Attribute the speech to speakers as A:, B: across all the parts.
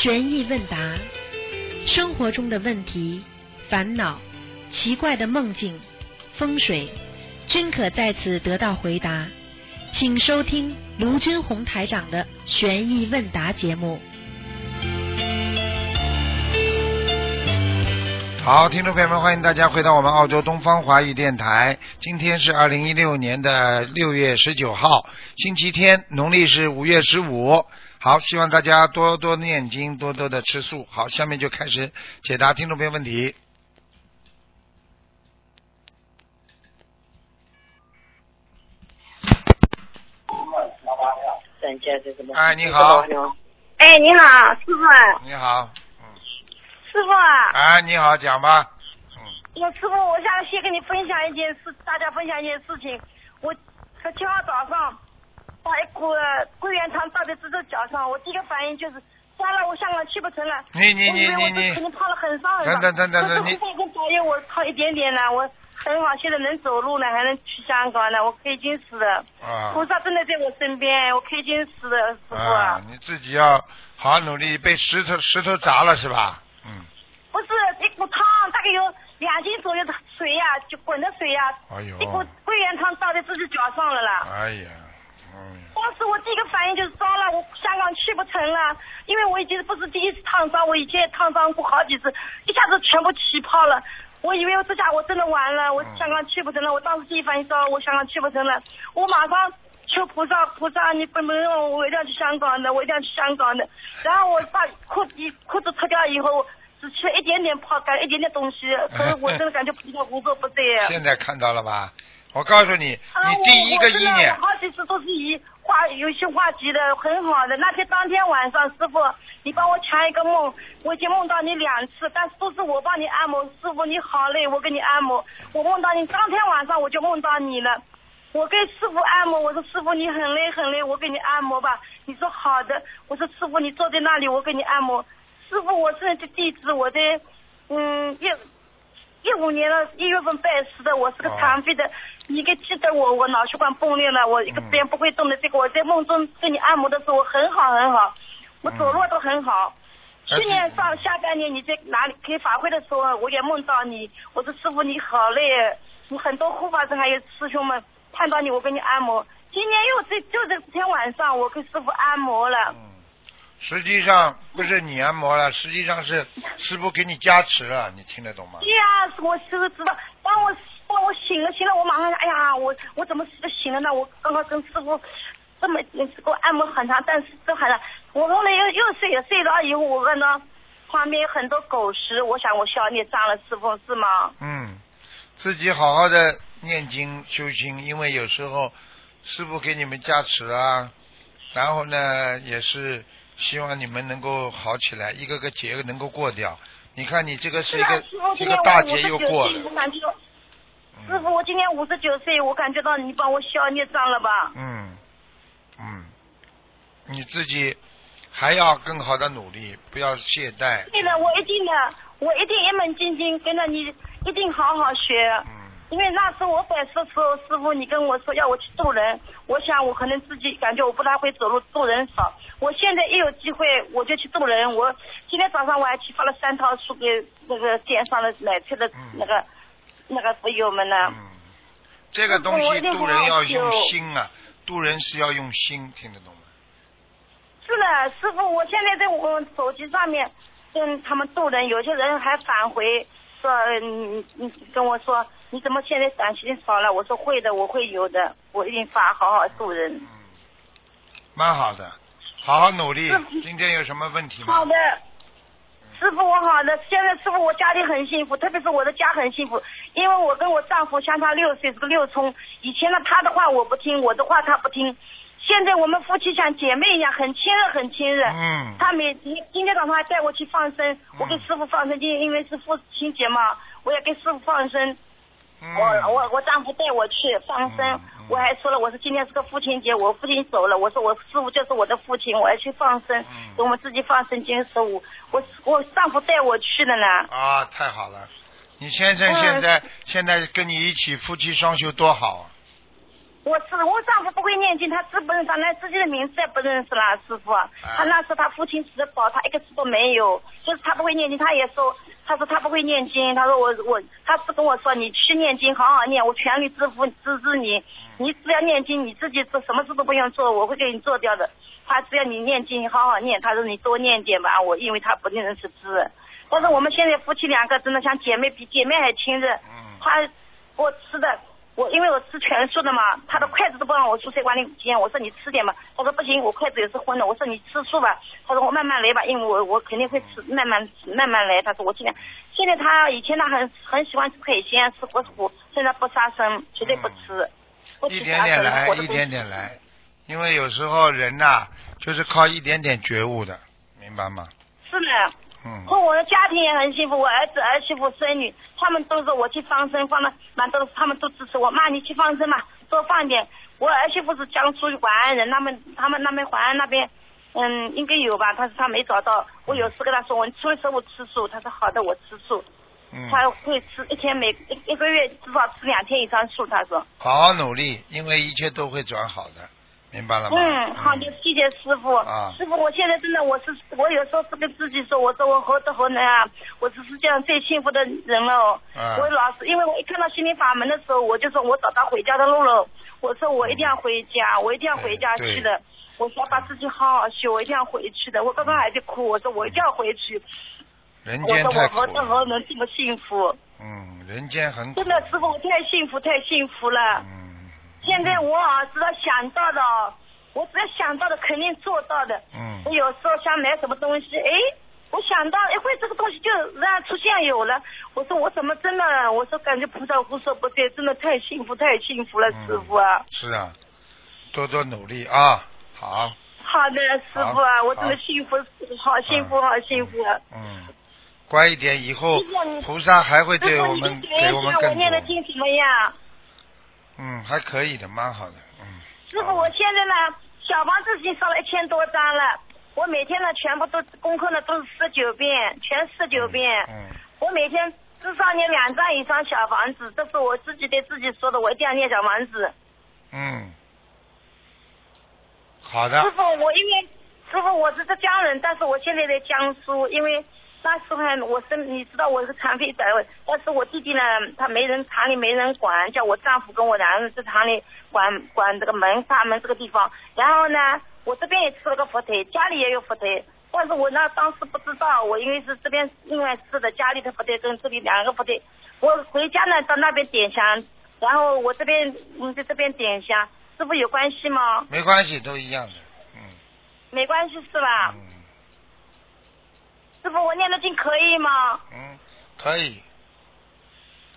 A: 悬疑问答，生活中的问题、烦恼、奇怪的梦境、风水，均可在此得到回答。请收听卢军红台长的悬疑问答节目。
B: 好，听众朋友们，欢迎大家回到我们澳洲东方华语电台。今天是二零一六年的六月十九号，星期天，农历是五月十五。好，希望大家多多念经，多多的吃素。好，下面就开始解答听众朋友问题。哎，你好，
C: 哎，你好，师傅，
B: 你好，
C: 师傅啊，
B: 哎，你好，讲吧。嗯，
C: 我师傅，我想先跟你分享一件事，大家分享一件事情。我十七号早上把一股桂圆汤倒在自己脚上，我第一个反应就是，算了，我香港去不成了。
B: 你你你你你
C: 肯定泡了很伤很伤。
B: 等等等等等你
C: 可是护跟导游我泡一点点了，我很好，现在能走路了，还能去香港了，我开心死了。
B: 啊
C: 菩萨真的在我身边，我开心死了，师傅
B: 啊，你自己要好好努力，被石头石头砸了是吧？嗯，
C: 不是一股汤，大概有两斤左右的水呀、就滚的水呀、
B: 哎呦
C: 一股桂圆汤倒在自己脚上了啦。
B: 哎呀，
C: 当时我第一个反应就是糟了，我香港去不成了，因为我已经不是第一次烫伤，我以前也烫伤过好几次，一下子全部起泡了。我以为我这下我真的完了，我香港去不成了。我当时第一反应糟了，我香港去不成了，我马上求菩萨，菩萨你不能让我，我一定要去香港的，我一定要去香港的。然后我把裤子裤子脱掉以后，只吃了一点点泡干，一点点东西，可是我 真的感觉菩萨无所不对。
B: 现在看到了吧？我告诉你，
C: 啊，
B: 你第一个意念
C: 我好几次都是以话有些话题的很好的。那天当天晚上，师傅你帮我抢一个梦，我已经梦到你两次，但是都是我帮你按摩。师傅你好累，我给你按摩。我梦到你，当天晚上我就梦到你了。我给师傅按摩，我说师傅你很累很累，我给你按摩吧。你说好的，我说师傅你坐在那里，我给你按摩。师傅我是地址，我在嗯一一五年的一月份拜师的，我是个
B: 哦
C: 残废的，你给记得我，我脑血管崩裂了，我一个
B: 嗯
C: 边不会动的，这个我在梦中给你按摩的时候，我很好很好，我走路都很好。
B: 嗯
C: 去年上下半年你在哪里开法会的时候，我也梦到你，我说师傅你好累，你很多护法神还有师兄们看到你，我给你按摩。今年又这就这天晚上，我给师傅按摩了。
B: 嗯，实际上不是你按摩了，实际上是师傅给你加持了，你听得懂吗？
C: 对呀、我师傅知道，帮我当我醒了醒了，我马上哎呀，我我怎么醒了呢？我刚刚跟师傅这么给我按摩很长，但是都很长。我后来又又睡了，睡了以后我看到旁边有很多狗食，我想我消孽障了，师傅是吗？
B: 嗯，自己好好的念经修心，因为有时候师傅给你们加持啊，然后呢也是希望你们能够好起来，一个个劫能够过掉。你看你这个是一
C: 啊，
B: 个一个大劫又过了
C: 师傅，我今年五十九岁，我感觉到你帮我消孽障了吧？
B: 嗯，嗯，你自己还要更好的努力，不要懈怠。
C: 对的，我一定的，我一定一门精进，跟着你一定好好学。
B: 嗯
C: 因为那时候我拜师的时候，师傅你跟我说要我去渡人，我想我可能自己感觉我不大会走路，渡人少。我现在一有机会我就去渡人。我今天早上我还去发了三套书给那个店上的买菜的
B: 嗯
C: 那个、那个朋友们呢。
B: 嗯，这个东西渡人要用心啊，渡人是要用心，听得懂吗？
C: 是的，师傅，我现在在我手机上面跟他们渡人，有些人还返回说，你你跟我说，你怎么现在感情少了？我说会的，我会有的，我一定发好好渡人。
B: 嗯，蛮好的，好好努力。今天有什么问题吗？
C: 好的，师傅，我好的。现在师傅，我家里很幸福，特别是我的家很幸福，因为我跟我丈夫相差六岁，是个六冲。以前呢，他的话我不听，我的话他不听。现在我们夫妻像姐妹一样，很亲热，很亲热。
B: 嗯
C: 他每今今天早上还带我去放生，我给师傅放生，今天因为是父亲节嘛，我也给师傅放生。
B: 嗯，
C: 我我我丈夫带我去放生，我还说了，我说今天是个父亲节，我父亲走了，我说我师傅就是我的父亲，我要去放生，
B: 嗯
C: 给我们自己放生经十五，我我丈夫带我去的呢。
B: 啊，太好了！你先生
C: 嗯
B: 现在、现在跟你一起夫妻双修多好啊！
C: 我是我丈夫不会念经，他字不认，他连自己的名字也不认识了，师傅。他那时候他父亲死的早，他一个字都没有，就是他不会念经，他也说，他说他不会念经，他说我我，他是跟我说你去念经，好好念，我全力支付支持你，你只要念经，你自己做什么事都不用做，我会给你做掉的。他只要你念经，好好念，他说你多念点吧，我因为他不认识字，但是我们现在夫妻两个真的像姐妹，比姐妹还亲热。他我吃的。我因为我吃全素的嘛，他的筷子都不让我出菜馆里捡。我说你吃点吧，他说不行，我筷子也是荤的。我说你吃素吧，他说我慢慢来吧，因为我我肯定会吃，慢慢慢慢来。他说我今天现在他以前他很很喜欢吃海鲜，吃活虎，现在不杀生，绝对不吃。
B: 一点点来，一点点来，因为有时候人呐，就是靠一点点觉悟的，明白吗？
C: 是的。和我的家庭也很幸福，我儿子、儿媳妇、孙女，他们都是我去放生，放了蛮多，他们都支持我。妈，你去放生嘛，多放点。我儿媳妇是江苏淮安人，他们他们那边淮安那边，嗯，应该有吧？他说他没找到。我有事跟他说，我初一十五吃素，他说好的，我吃素。
B: 嗯。
C: 他会吃一天每一一个月至少吃两天以上素，他说。
B: 好好努力，因为一切都会转好的。明白了吗？
C: 嗯，好的，谢谢师傅。
B: 啊，
C: 师傅，我现在真的，我是我有时候是跟自己说，我说我何德何能啊，我是世界上最幸福的人了。
B: 啊。
C: 我老是，因为我一看到心灵法门的时候，我就说我找到回家的路了。我说我一定要回家，我一定要回家去的。我说把自己好好修，我一定要回去的。我刚刚还在哭，我说我一定要回去。
B: 人间
C: 太苦。我说我何德何能这么幸福？
B: 嗯，人间很。
C: 真的，师傅，我太幸福，太幸福了。
B: 嗯。
C: 现在我啊，只要想到的，我只要想到的，肯定做到的。
B: 嗯。
C: 我有时候想买什么东西，哎，我想到一会这个东西就让出现有了。我说我怎么真的？我说感觉菩萨无所不在，真的太幸福太幸福了，师傅啊。
B: 是啊，多多努力啊！好。
C: 好的，师傅啊，我真的幸福，好幸福，好幸福。
B: 嗯。乖一点，以后菩萨还会对我们给我们更多。
C: 我念的经怎么样？
B: 嗯，还可以的，蛮好的，嗯。
C: 师傅，我现在呢，小房子已经烧了一千多张了，我每天呢全部都功课呢都是十九遍，全十九遍。
B: 嗯。
C: 我每天至少念两张以上小房子，这是我自己对自己说的，我一定要念小房子。
B: 嗯。好的。
C: 师傅，我因为师傅我是浙江人，但是我现在在江苏，因为。那时候我是，你知道我是残废的，但是我弟弟呢，他没人厂里没人管，叫我丈夫跟我两个人在厂里管管这个门大门这个地方。然后呢，我这边也吃了个佛腿，家里也有佛腿，但是我那当时不知道，我因为是这边另外吃的家里的佛腿跟这里两个佛腿，我回家呢到那边点香，然后我这边嗯在这边点香，师傅有关系吗？
B: 没关系，都一样的，嗯。
C: 没关系是吧？
B: 嗯。
C: 师傅，我念的经可以吗？
B: 嗯，可以。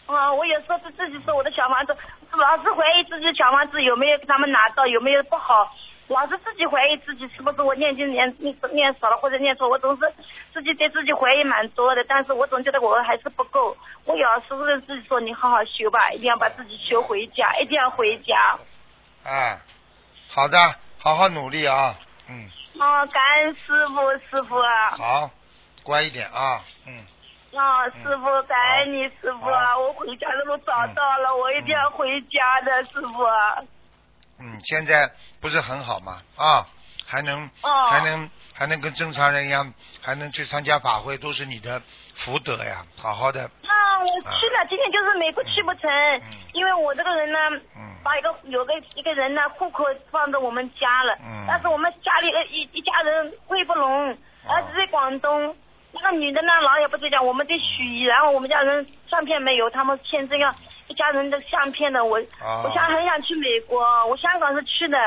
C: 啊，我有时候是自己说我的小房子，老是怀疑自己小房子有没有给他们拿到，有没有不好，老是自己怀疑自己是不是我念经念念念少了或者念错，我总是自己对自己怀疑蛮多的，但是我总觉得我还是不够。我有时候自己说你好好修吧，一定要把自己修回家，一定要回家。
B: 哎，好的，好好努力啊，嗯。
C: 啊，感恩师傅，师傅。
B: 好。乖一点啊，嗯。
C: 啊，师傅，感恩你，师傅啊！我回家的路找到了，我一定要回家的，师傅。
B: 嗯，现在不是很好吗？啊，还能，还能，还能跟正常人一样，还能去参加法会，都是你的福德呀！好好的。
C: 啊，我去了，今天就是美国去不成，因为我这个人呢，把一个有个一个人呢户口放在我们家了，但是我们家里一一家人会不拢，儿子在广东。那个女的呢，老也不在家，我们在许，然后我们家人相片没有，他们签这个一家人的相片的，我我想很想去美国，我香港是去的，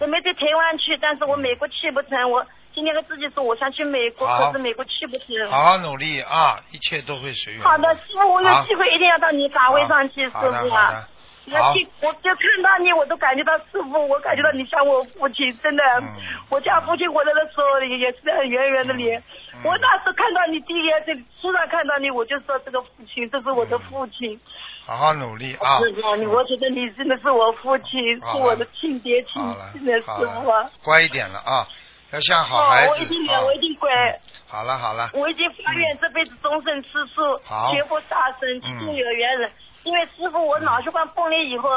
C: 我没在台湾去，但是我美国去不成，我今天跟自己说我想去美国，可是美国去不成。
B: 好好努力啊，一切都会随缘。
C: 好的，师傅，我有机会一定要到你法位上去，师傅啊。
B: 好，
C: 我就看到你，我都感觉到师傅，我感觉到你像我父亲，真的。我家父亲活着的时候也是很圆圆的脸。我那时看到你第一眼在书上看到你，我就说这个父亲，这是我的父亲。
B: 好好努力啊！
C: 师傅，我觉得你真的是我父亲，是我的亲爹亲亲的师傅。
B: 乖一点了啊，要像好孩子。
C: 我一定乖，我一定乖。
B: 好了好了。
C: 我已经发愿这辈子终身吃素，绝不杀生，只有缘人。因为师傅，我脑血管崩裂以后，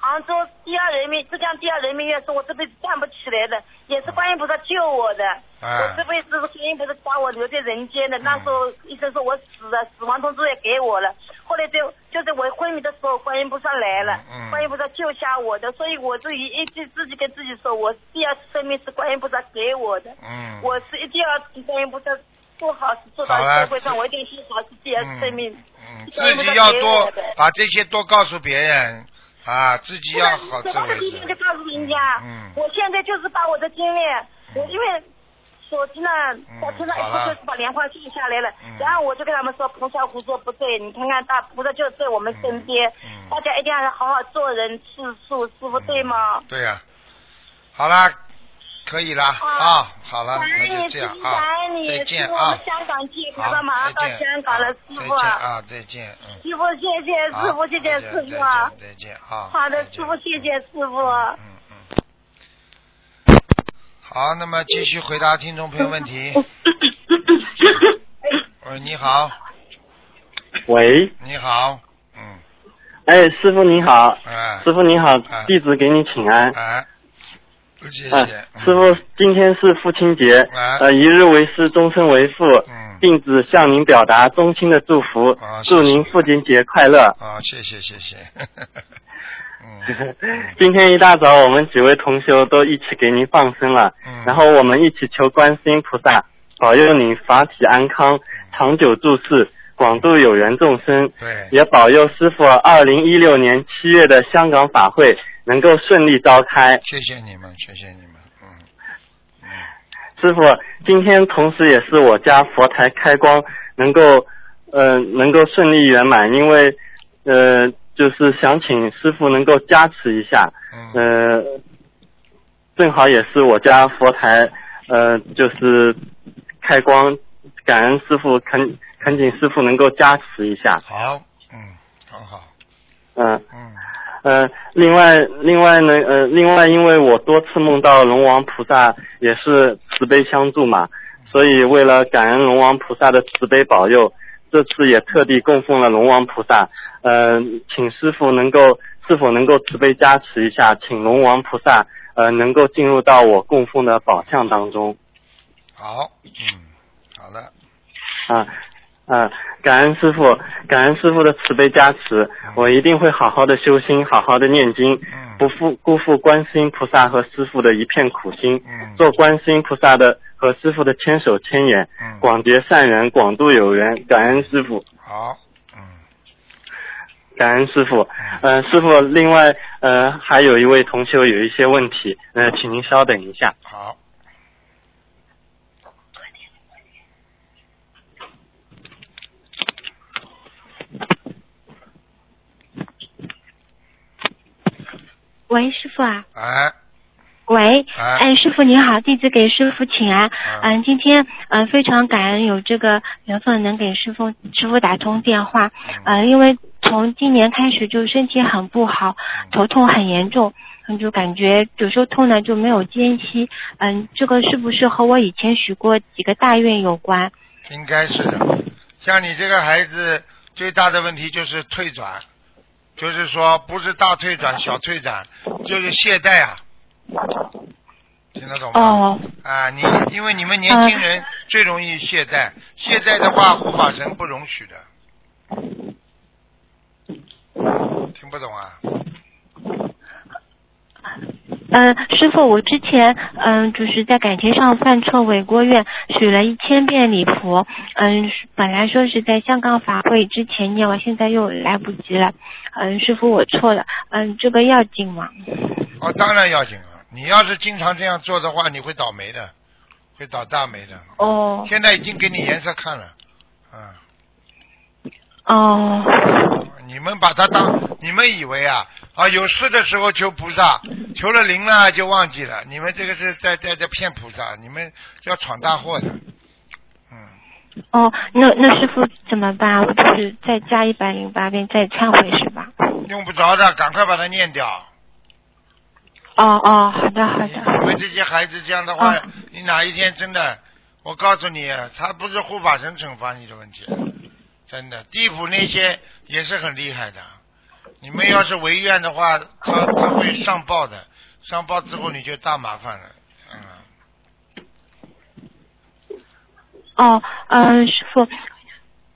C: 杭州第二人民浙江第二人民医院说我这辈子站不起来的，也是观音菩萨救我的。
B: 哎
C: 我这辈子是观音菩萨把我留在人间的。那时候医生说我死了，死亡通知也给我了。后来就就在我昏迷的时候，观音菩萨来了，
B: 嗯
C: 观音菩萨救下我的，所以我就一一直自己跟自己说，我第二次生命是观音菩萨给我的。
B: 嗯，
C: 我是一定要替观音菩萨做好事，做到社会上，我一定是好事，第二次生命。
B: 嗯，自己要多把这些多告诉别人啊，自己要好自
C: 我的
B: 为之。
C: 第一天就告诉人家，
B: 嗯
C: 我现在就是把我的经历，我因为手机呢，我车上一
B: 好了
C: 出就是把莲花记下来了，
B: 嗯
C: 然后我就跟他们说，菩萨胡说不对，你看看大菩萨就在我们身边，大家一定要好好做人吃素，师傅对吗？
B: 对呀、好啦，可以啦啊，好了，那就这样啊再见啊，再见
C: 香港了，师
B: 再啊，再见，嗯。
C: 师傅谢谢师傅，谢谢师傅啊。
B: 再见，啊。
C: 好的师傅谢谢师傅。
B: 嗯嗯。好，那么继续回答听众朋友问题。喂，你好，
D: 喂，
B: 你好，嗯，
D: 哎，师傅你好，
B: 哎，
D: 师傅你好
B: 哎，
D: 弟子给你请安。
B: 哎，谢
D: 哎
B: 谢，嗯
D: 师傅，今天是父亲节，
B: 哎。
D: 呃，一日为师，终身为父，
B: 嗯，
D: 弟子向您表达衷心的祝福祝您父亲节快乐。
B: 啊，谢谢谢谢，嗯。
D: 今天一大早，我们几位同修都一起给您放生了，
B: 嗯，
D: 然后我们一起求观世音菩萨保佑您法体安康，长久住世，广度有缘众生，
B: 对，
D: 也保佑师傅二零一六年七月的香港法会能够顺利召开。
B: 谢谢你们，谢谢你们，嗯嗯，
D: 师傅，今天同时也是我家佛台开光，能够呃能够顺利圆满，因为呃就是想请师傅能够加持一下，
B: 嗯，
D: 呃正好也是我家佛台呃就是开光，感恩师傅恳恳请师傅能够加持一下，
B: 好，嗯，很好，
D: 嗯、
B: 嗯
D: 呃，另外，另外呢，呃，另外，因为我多次梦到龙王菩萨也是慈悲相助嘛，所以为了感恩龙王菩萨的慈悲保佑，这次也特地供奉了龙王菩萨。呃，请师傅能够是否能够慈悲加持一下，请龙王菩萨呃能够进入到我供奉的宝相当中
B: 好，嗯，好的，
D: 啊。啊，感恩师傅，感恩师傅的慈悲加持，我一定会好好的修心，好好的念经，
B: 嗯。
D: 不负辜负观世音菩萨和师傅的一片苦心，
B: 嗯，
D: 做观世音菩萨的和师傅的千手千眼，
B: 嗯，
D: 广结善缘，广度有缘，感恩师傅，
B: 好，嗯，
D: 感恩师傅。呃，师傅，另外呃还有一位同修有一些问题，呃，请您稍等一下。
B: 好，
E: 喂，师傅啊，
B: 哎，
E: 喂，
B: 哎
E: 哎，师傅您好，弟子给师傅请安。
B: 嗯
E: 嗯，今天嗯非常感恩有这个缘分能给师傅师傅打通电话。嗯，因为从今年开始就身体很不好，头痛很严重，嗯，就感觉有时候痛呢就没有间隙。嗯，这个是不是和我以前许过几个大愿有关？
B: 应该是的。像你这个孩子最大的问题就是退转，就是说不是大退转、小退转，就是懈怠啊。听得懂吗？
E: 哦，
B: 啊，你因为你们年轻人最容易懈怠，懈怠的话护法神不容许的。听不懂啊？
E: 嗯，师傅，我之前嗯就是在感情上犯错违过愿，许了一千遍礼佛。嗯，本来说是在香港法会之前念，我现在又来不及了。嗯，师傅，我错了。嗯，这个要紧吗？
B: 哦，当然要紧了。你要是经常这样做的话，你会倒霉的，会倒大霉的。
E: 哦
B: 现在已经给你颜色看了，嗯。
E: 哦
B: 你们把它当你们以为啊啊有事的时候求菩萨，求了灵了就忘记了，你们这个是在在在骗菩萨，你们要闯大祸的，嗯，
E: 哦，那那师傅怎么办？我就是再加一百零八遍再忏悔是吧？
B: 用不着的，赶快把它念掉。
E: 哦哦，好的好的。
B: 为这些孩子这样的话，
E: 哦
B: 你哪一天真的，我告诉你，他不是护法神惩罚你的问题，真的，地府那些也是很厉害的。你们要是违愿的话，他他会上报的，上报之后你就大麻烦了。嗯，
E: 哦，呃，师傅，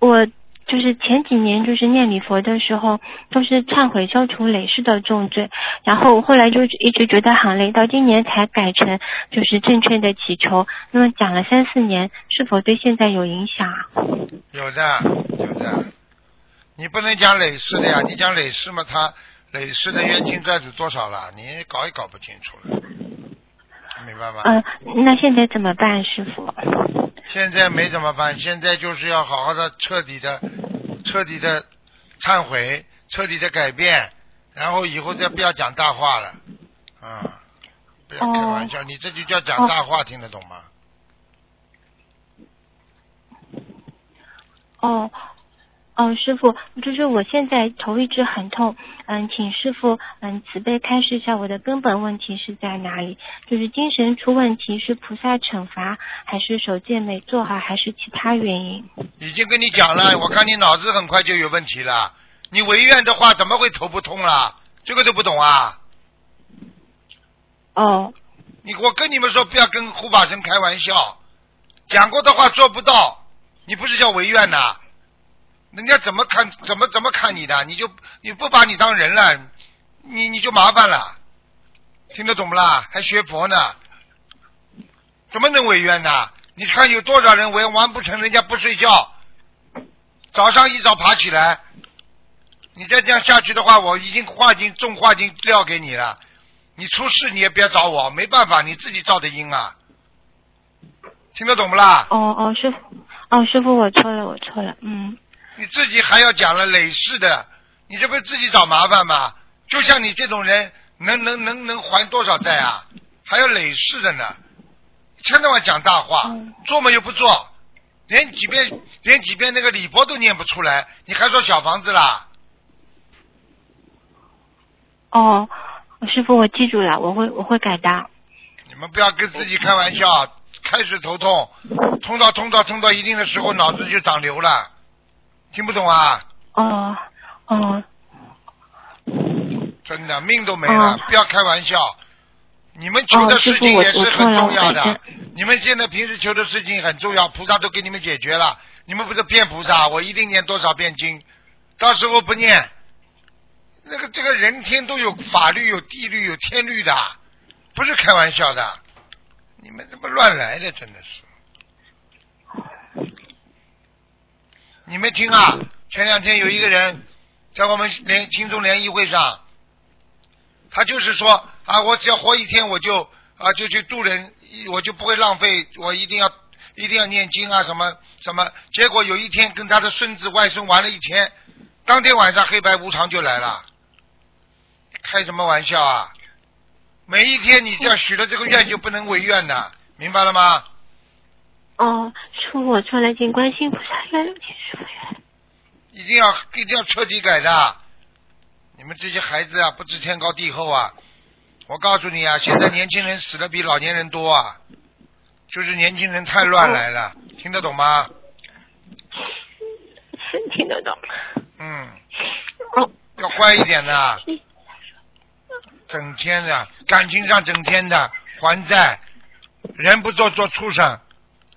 E: 我就是前几年就是念礼佛的时候，都是忏悔消除累世的重罪，然后后来就一直觉得很累，到今年才改成就是正确的祈求。那么讲了三四年，是否对现在有影响啊？
B: 有的有的，你不能讲累世的呀，你讲累世嘛，他累世的冤亲债主多少了，你搞也搞不清楚了，明白吗？
E: 嗯、那现在怎么办，师傅？
B: 现在没怎么办，现在就是要好好的、彻底的、彻底的忏悔，彻底的改变，然后以后再不要讲大话了，啊、不要开玩笑，你这就叫讲大话，听得懂吗？
E: 哦，哦，师傅，就是我现在头一直很痛，嗯，请师傅嗯慈悲开示一下我的根本问题是在哪里？就是精神出问题是菩萨惩罚，还是手戒没做好，还是其他原因？
B: 已经跟你讲了，我看你脑子很快就有问题了。你违愿的话，怎么会头不痛啦？这个都不懂啊！
E: 哦，
B: 你我跟你们说，不要跟护法神开玩笑，讲过的话做不到，你不是叫违愿呐？人家怎么看怎么怎么看你的？你就你不把你当人了，你你就麻烦了，听得懂不啦？还学佛呢？怎么能违愿呢？你看有多少人违完不成，人家不睡觉，早上一早爬起来，你再这样下去的话，我已经话已经重话已经撂给你了。你出事你也别找我，没办法，你自己造的因啊。听得懂不啦？
E: 哦哦，师傅，哦师傅，我错了，我错了，嗯，
B: 你自己还要讲了累世的，你这不是自己找麻烦吗？就像你这种人，能能能能还多少债啊？还有累世的呢，千天晚讲大话，
E: 嗯
B: 做嘛又不做，连几遍连几遍那个礼佛都念不出来，你还说小房子啦？
E: 哦，师傅，我记住了，我会我会改的。
B: 你们不要跟自己开玩笑，开始头痛，痛到痛到痛到一定的时候，脑子就长瘤了，听不懂啊？
E: 哦哦，
B: 真的命都没了，
E: 哦
B: 不要开玩笑。你们求的事情也是很重要的你们现在平时求的事情很重要，菩萨都给你们解决了。你们不是骗菩萨，我一定念多少遍经，到时候不念，那个这个人天都有法律、有地律、有天律的，不是开玩笑的。你们怎么乱来的？真的是。你没听啊？前两天有一个人在我们联听众联谊会上，他就是说啊，我只要活一天，我就啊就去渡人，我就不会浪费，我一定要一定要念经啊什么什么。结果有一天跟他的孙子外孙玩了一天，当天晚上黑白无常就来了，开什么玩笑啊？每一天你只要许了这个愿，就不能违愿的，明白了吗？
E: 哦，是，我错了，请观世音菩萨原谅，请师傅原谅。
B: 一定要一定要彻底改的。你们这些孩子啊，不知天高地厚啊！我告诉你啊，现在年轻人死的比老年人多啊，就是年轻人太乱来了，听得懂吗？
E: 听得懂。
B: 嗯，
E: 哦，
B: 要乖一点的，整天的感情上整天的还债，人不做做畜生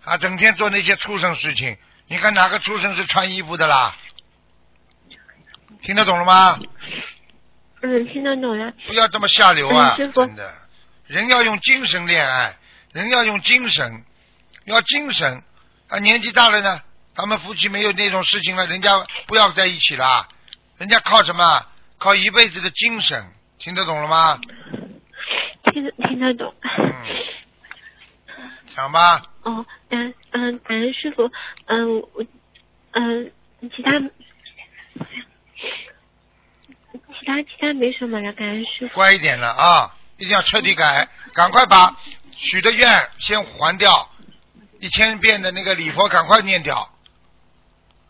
B: 啊，整天做那些畜生事情。你看哪个畜生是穿衣服的啦？听得懂了吗？
E: 嗯，听得懂了。
B: 不要这么下流啊！
E: 嗯
B: 真的，人要用精神恋爱，人要用精神，要精神啊！年纪大了呢，他们夫妻没有那种事情了，人家不要在一起了，人家靠什么？靠一辈子的精神，听得懂了吗？
E: 听得听得懂。
B: 嗯，讲吧，
E: 哦，嗯嗯，感恩师傅，嗯我嗯其他其他其他没什么了，感恩师傅。
B: 乖一点了啊！一定要彻底改，赶快把许的愿先还掉，一千遍的那个礼佛赶快念掉。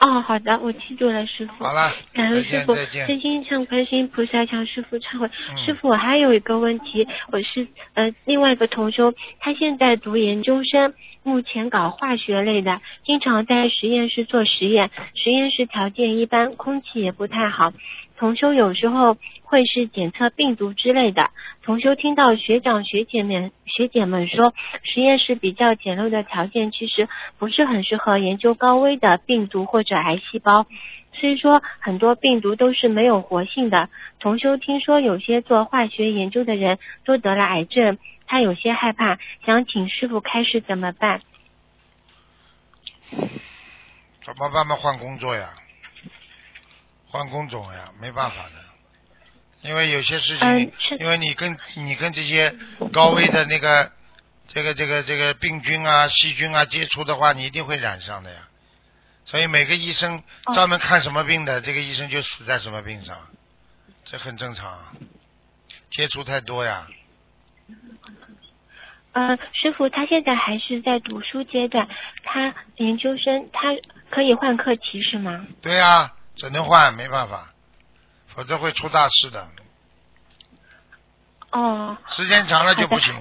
E: 哦，好的，我记住了，师傅。
B: 好了，
E: 感
B: 再
E: 恩师傅。真心向观世音菩萨向师傅忏悔。
B: 嗯
E: 师傅，我还有一个问题，我是呃另外一个同修，他现在读研究生，目前搞化学类的，经常在实验室做实验，实验室条件一般，空气也不太好。同修有时候会是检测病毒之类的。同修听到学长学姐们学姐们说，实验室比较简陋的条件其实不是很适合研究高危的病毒或者癌细胞。虽说很多病毒都是没有活性的，同修听说有些做化学研究的人都得了癌症，他有些害怕，想请师傅开示怎么办？
B: 怎么办嘛？换工作呀，换工种呀，没办法的。因为有些事情，
E: 嗯
B: 因为你跟你跟这些高危的那个这个这个这个病菌啊、细菌啊接触的话，你一定会染上的呀。所以每个医生
E: 哦
B: 专门看什么病的，这个医生就死在什么病上，这很正常啊。接触太多呀，
E: 呃，师傅，他现在还是在读书阶段，他研究生，他可以换课题是吗？
B: 对呀，只能换，没办法，否则会出大事的。
E: 哦，
B: 时间长了就不行。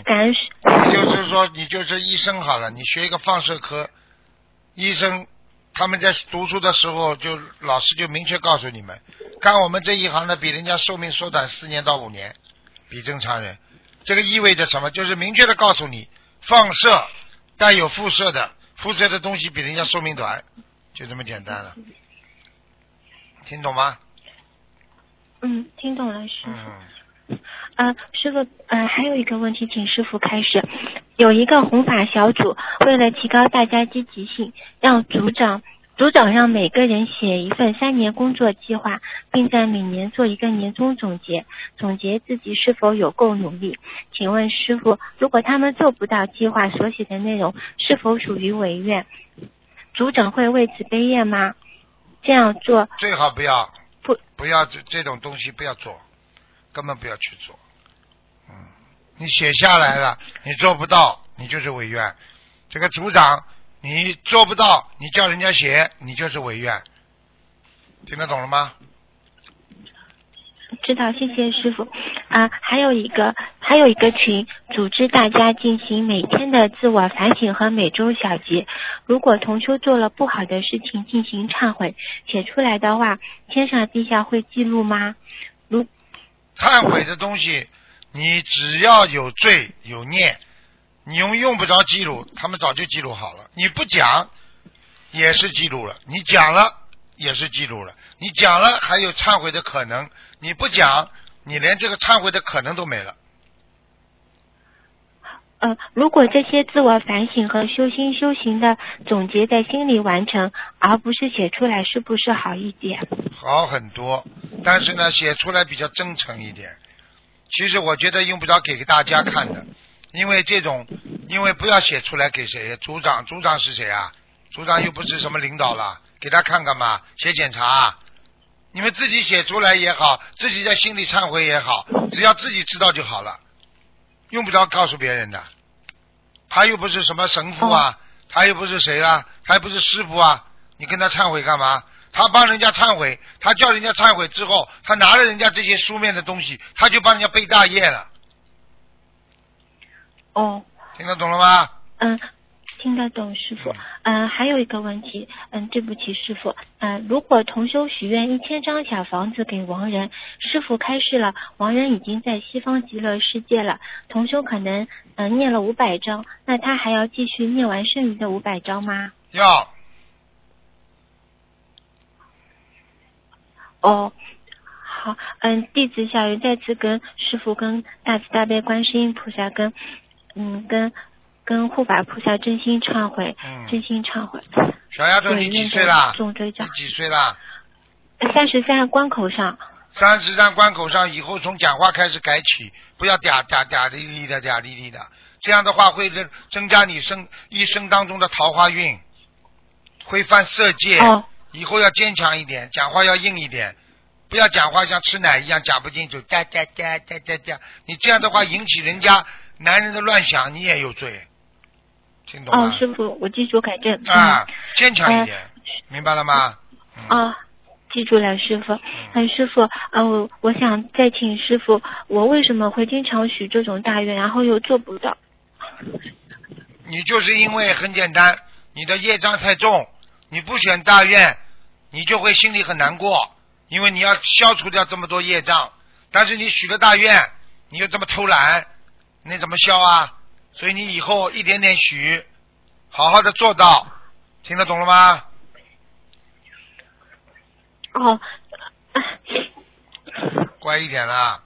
B: 就是说，你就是医生好了，你学一个放射科，医生他们在读书的时候就老师就明确告诉你们，干我们这一行的比人家寿命缩短四年到五年，比正常人。这个意味着什么？就是明确的告诉你，放射带有辐射的辐射的东西比人家寿命短，就这么简单了。听懂吗？
E: 嗯，听懂了，师傅。
B: 嗯，
E: 呃，师傅，呃，还有一个问题，请师傅开始。有一个弘法小组，为了提高大家积极性，让组长组长让每个人写一份三年工作计划，并在每年做一个年终总结，总结自己是否有够努力。请问师傅，如果他们做不到计划所写的内容，是否属于违愿？组长会为此背业吗？这样做
B: 最好不要
E: 不
B: 不要这这种东西不要做，根本不要去做。嗯，你写下来了，你做不到，你就是违愿。这个组长你做不到，你叫人家写，你就是违愿。听得懂了吗？
E: 知道，谢谢师傅。啊，还有一个，还有一个群，组织大家进行每天的自我反省和每周小结。如果同修做了不好的事情进行忏悔，写出来的话，天上地下会记录吗？如
B: 忏悔的东西，你只要有罪有念，你用用不着记录，他们早就记录好了。你不讲也是记录了，你讲了也是记录了，你讲了还有忏悔的可能，你不讲，你连这个忏悔的可能都没了。
E: 呃，如果这些自我反省和修心修行的总结在心里完成，而不是写出来，是不是好一点？
B: 好很多，但是呢，写出来比较真诚一点。其实我觉得用不着给大家看的，因为这种，因为不要写出来给谁？组长，组长是谁啊？组长又不是什么领导了，给他看干嘛？写检查啊？你们自己写出来也好，自己在心里忏悔也好，只要自己知道就好了，用不着告诉别人的。他又不是什么神父啊，他又不是谁啊、他又不是师傅啊，你跟他忏悔干嘛？他帮人家忏悔，他叫人家忏悔之后，他拿了人家这些书面的东西，他就帮人家背大业了，
E: 哦，
B: 听得懂了吗？
E: 嗯，听得懂师傅。嗯、还有一个问题，嗯，对不起师傅，嗯、如果同修许愿一千张小房子给亡人，师傅开示了，亡人已经在西方极乐世界了，同修可能嗯、呃念了五百张，那他还要继续念完剩余的五百张吗？
B: 要
E: 哦。好，嗯，弟子小鱼再次跟师傅、跟大慈大悲观世音菩萨、跟嗯、跟跟护法菩萨真心忏悔，真
B: 嗯，
E: 心忏悔。
B: 小丫头你几岁啦？
E: 重追长
B: 你几岁啦？
E: 三十三关口上，
B: 三十三关口上以后从讲话开始改起，不要嗲嗲嗲哩哩的嗲哩哩的，这样的话会增增加你生一生当中的桃花运，会犯色戒。
E: 哦
B: 以后要坚强一点，讲话要硬一点，不要讲话像吃奶一样讲不清楚，哒哒哒哒哒哒。你这样的话引起人家男人的乱想，你也有罪，听懂
E: 哦，
B: 吗？
E: 师傅，我记住改正。
B: 啊
E: 嗯，
B: 坚强一点，明白了吗？嗯、
E: 啊，记住了，师傅。嗯，师傅，呃，我我想再请师傅，我为什么会经常许这种大愿，然后又做不到？
B: 你就是因为很简单，你的业障太重，你不选大愿，你就会心里很难过。因为你要消除掉这么多业障。但是你许了大愿，你又这么偷懒，你怎么消啊？所以你以后一点点许，好好的做到，听得懂了吗？
E: 哦，
B: 乖一点啦，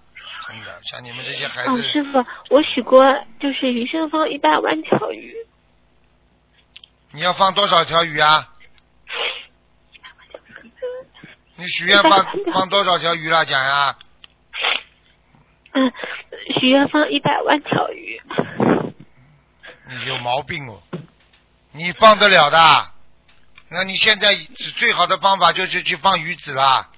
B: 真的，像你们这些孩
E: 哦，
B: 子，
E: 师傅，我许过就是余生放一百万条鱼，
B: 你要放多少条鱼啊？你许愿放放多少条鱼了？讲呀，
E: 嗯，许愿放一百万条鱼。
B: 你有毛病哦！你放得了的？那你现在最好的方法就是去放鱼子啦，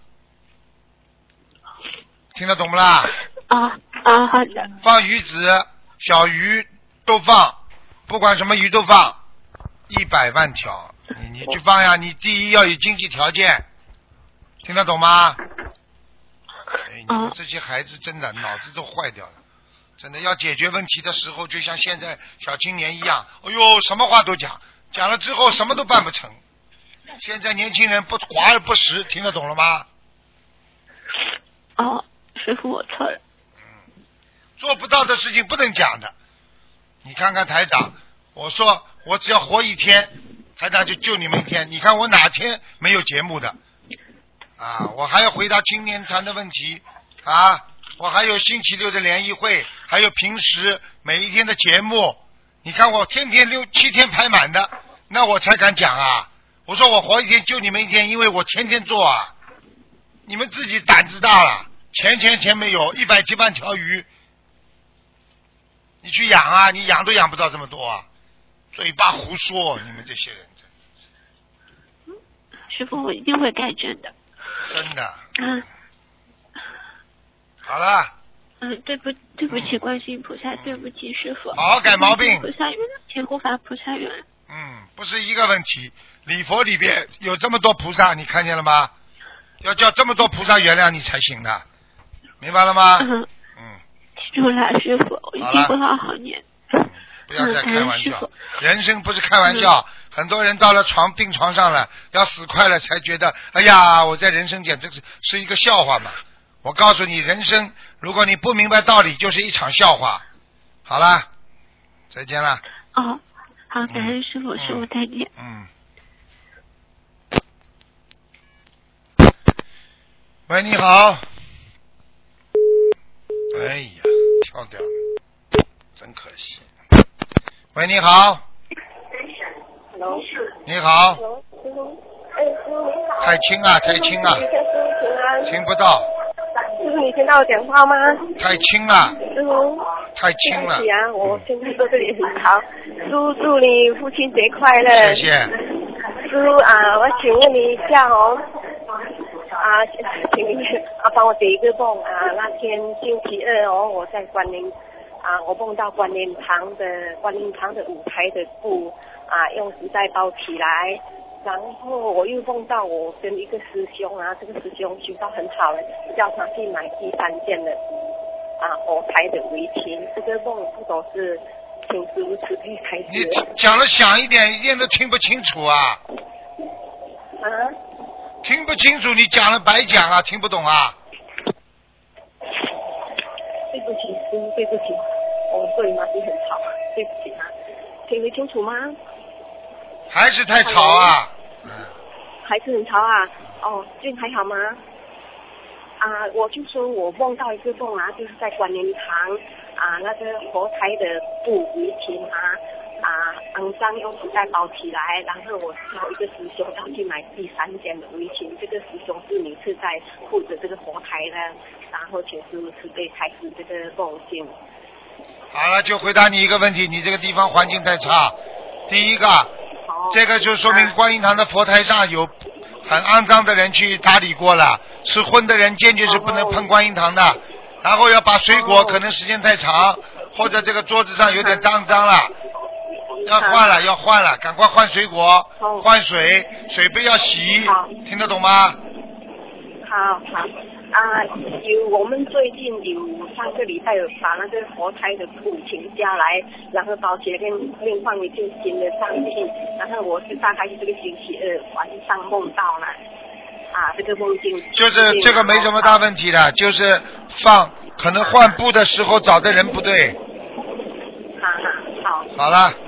B: 听得懂不啦？
E: 啊啊，好的，
B: 放鱼子、小鱼都放，不管什么鱼都放，一百万条，你你去放呀！你第一要有经济条件，听得懂吗？哎，你们这些孩子真的脑子都坏掉了，真的要解决问题的时候，就像现在小青年一样，哎呦，什么话都讲，讲了之后什么都办不成。现在年轻人不华而不实，听得懂了吗？
E: 哦，师傅我错了。
B: 做不到的事情不能讲的。你看看台长，我说我只要活一天，台长就救你们一天。你看我哪天没有节目的啊？我还要回答青年团的问题啊，我还有星期六的联谊会，还有平时每一天的节目。你看我天天六七天排满的，那我才敢讲啊！我说我活一天救你们一天，因为我天天做啊。你们自己胆子大了，钱钱钱没有，一百几万条鱼，你去养啊，你养都养不到这么多啊！嘴巴胡说，你们这些人
E: 师傅，我一定会改正的。
B: 真的。
E: 嗯
B: 好了，
E: 嗯，对不对不起，观世音菩萨，对不起师傅。
B: 好好改毛病
E: 菩萨原谅，请护法菩萨原谅。
B: 嗯，不是一个问题。礼佛里边有这么多菩萨，你看见了吗？要叫这么多菩萨原谅你才行的，明白了吗？
E: 嗯，
B: 嗯，
E: 记住了，师傅，我一定会好好念。
B: 不要再开玩笑人生不是开玩笑。很多人到了床病床上了，要死快了，才觉得，哎呀，我在人生简直是是一个笑话嘛。我告诉你，人生如果你不明白道理，就是一场笑话。好啦，再见啦。
E: 哦，好，感恩师傅，师傅再见。
B: 嗯。喂，你好。哎呀，跳掉了，真可惜。喂，你好。你好。太轻啊，太轻啊，听不到，
F: 师傅，你听到我讲话吗？
B: 太轻了，
F: 师傅，
B: 太轻了
F: 对不起。啊，我现在在这里很吵。祝祝你父亲节快乐。
B: 谢谢。
F: 师傅啊，我请问你一下哦，啊，请你啊帮我解一个梦啊，那天星期二哦，我在观音啊，我梦到观音堂的观音堂的舞台的布啊，用纸袋包起来。然后我又梦到我跟一个师兄啊，这个师兄修到很好了，叫他去买第三件的啊佛台的围裙。这个梦不都是请师傅慈悲开
B: 你
F: 始
B: 讲的响一点，一点都听不清楚啊！
F: 啊？
B: 听不清楚，你讲了白讲啊，听不懂啊！
F: 对不起，师傅，对不起，我这里马戏很吵，对不起啊，听得清楚吗？
B: 还是太吵啊！嗯，
F: 还是很吵啊？哦，最近还好吗？啊，我就说我梦到一个梦啊，就是在观音堂啊，那个佛台的布围裙啊啊，肮脏用纸袋包起来，然后我叫一个师兄要去买第三件的围裙，这个师兄是你是在护着这个佛台的，然后请师傅慈悲开始这个梦境。
B: 好了，就回答你一个问题，你这个地方环境太差。第一个，这个就说明观音堂的佛台上有很肮脏的人去打理过了，吃荤的人坚决是不能碰观音堂的。然后要把水果，
F: 哦。
B: 可能时间太长，或者这个桌子上有点脏脏了，要换了，要换了，赶快换水果，换水，水杯要洗，听得懂吗？
F: 好好啊，有我们最近有上个礼拜有把那个佛胎的布请下来，然后包起来跟另换一件新的上去，然后我是大概是这个星期二晚上梦到了，啊，啊，这个梦境。
B: 就是这个没什么大问题的，就是放可能换布的时候找的人不对。
F: 好好好。
B: 好了。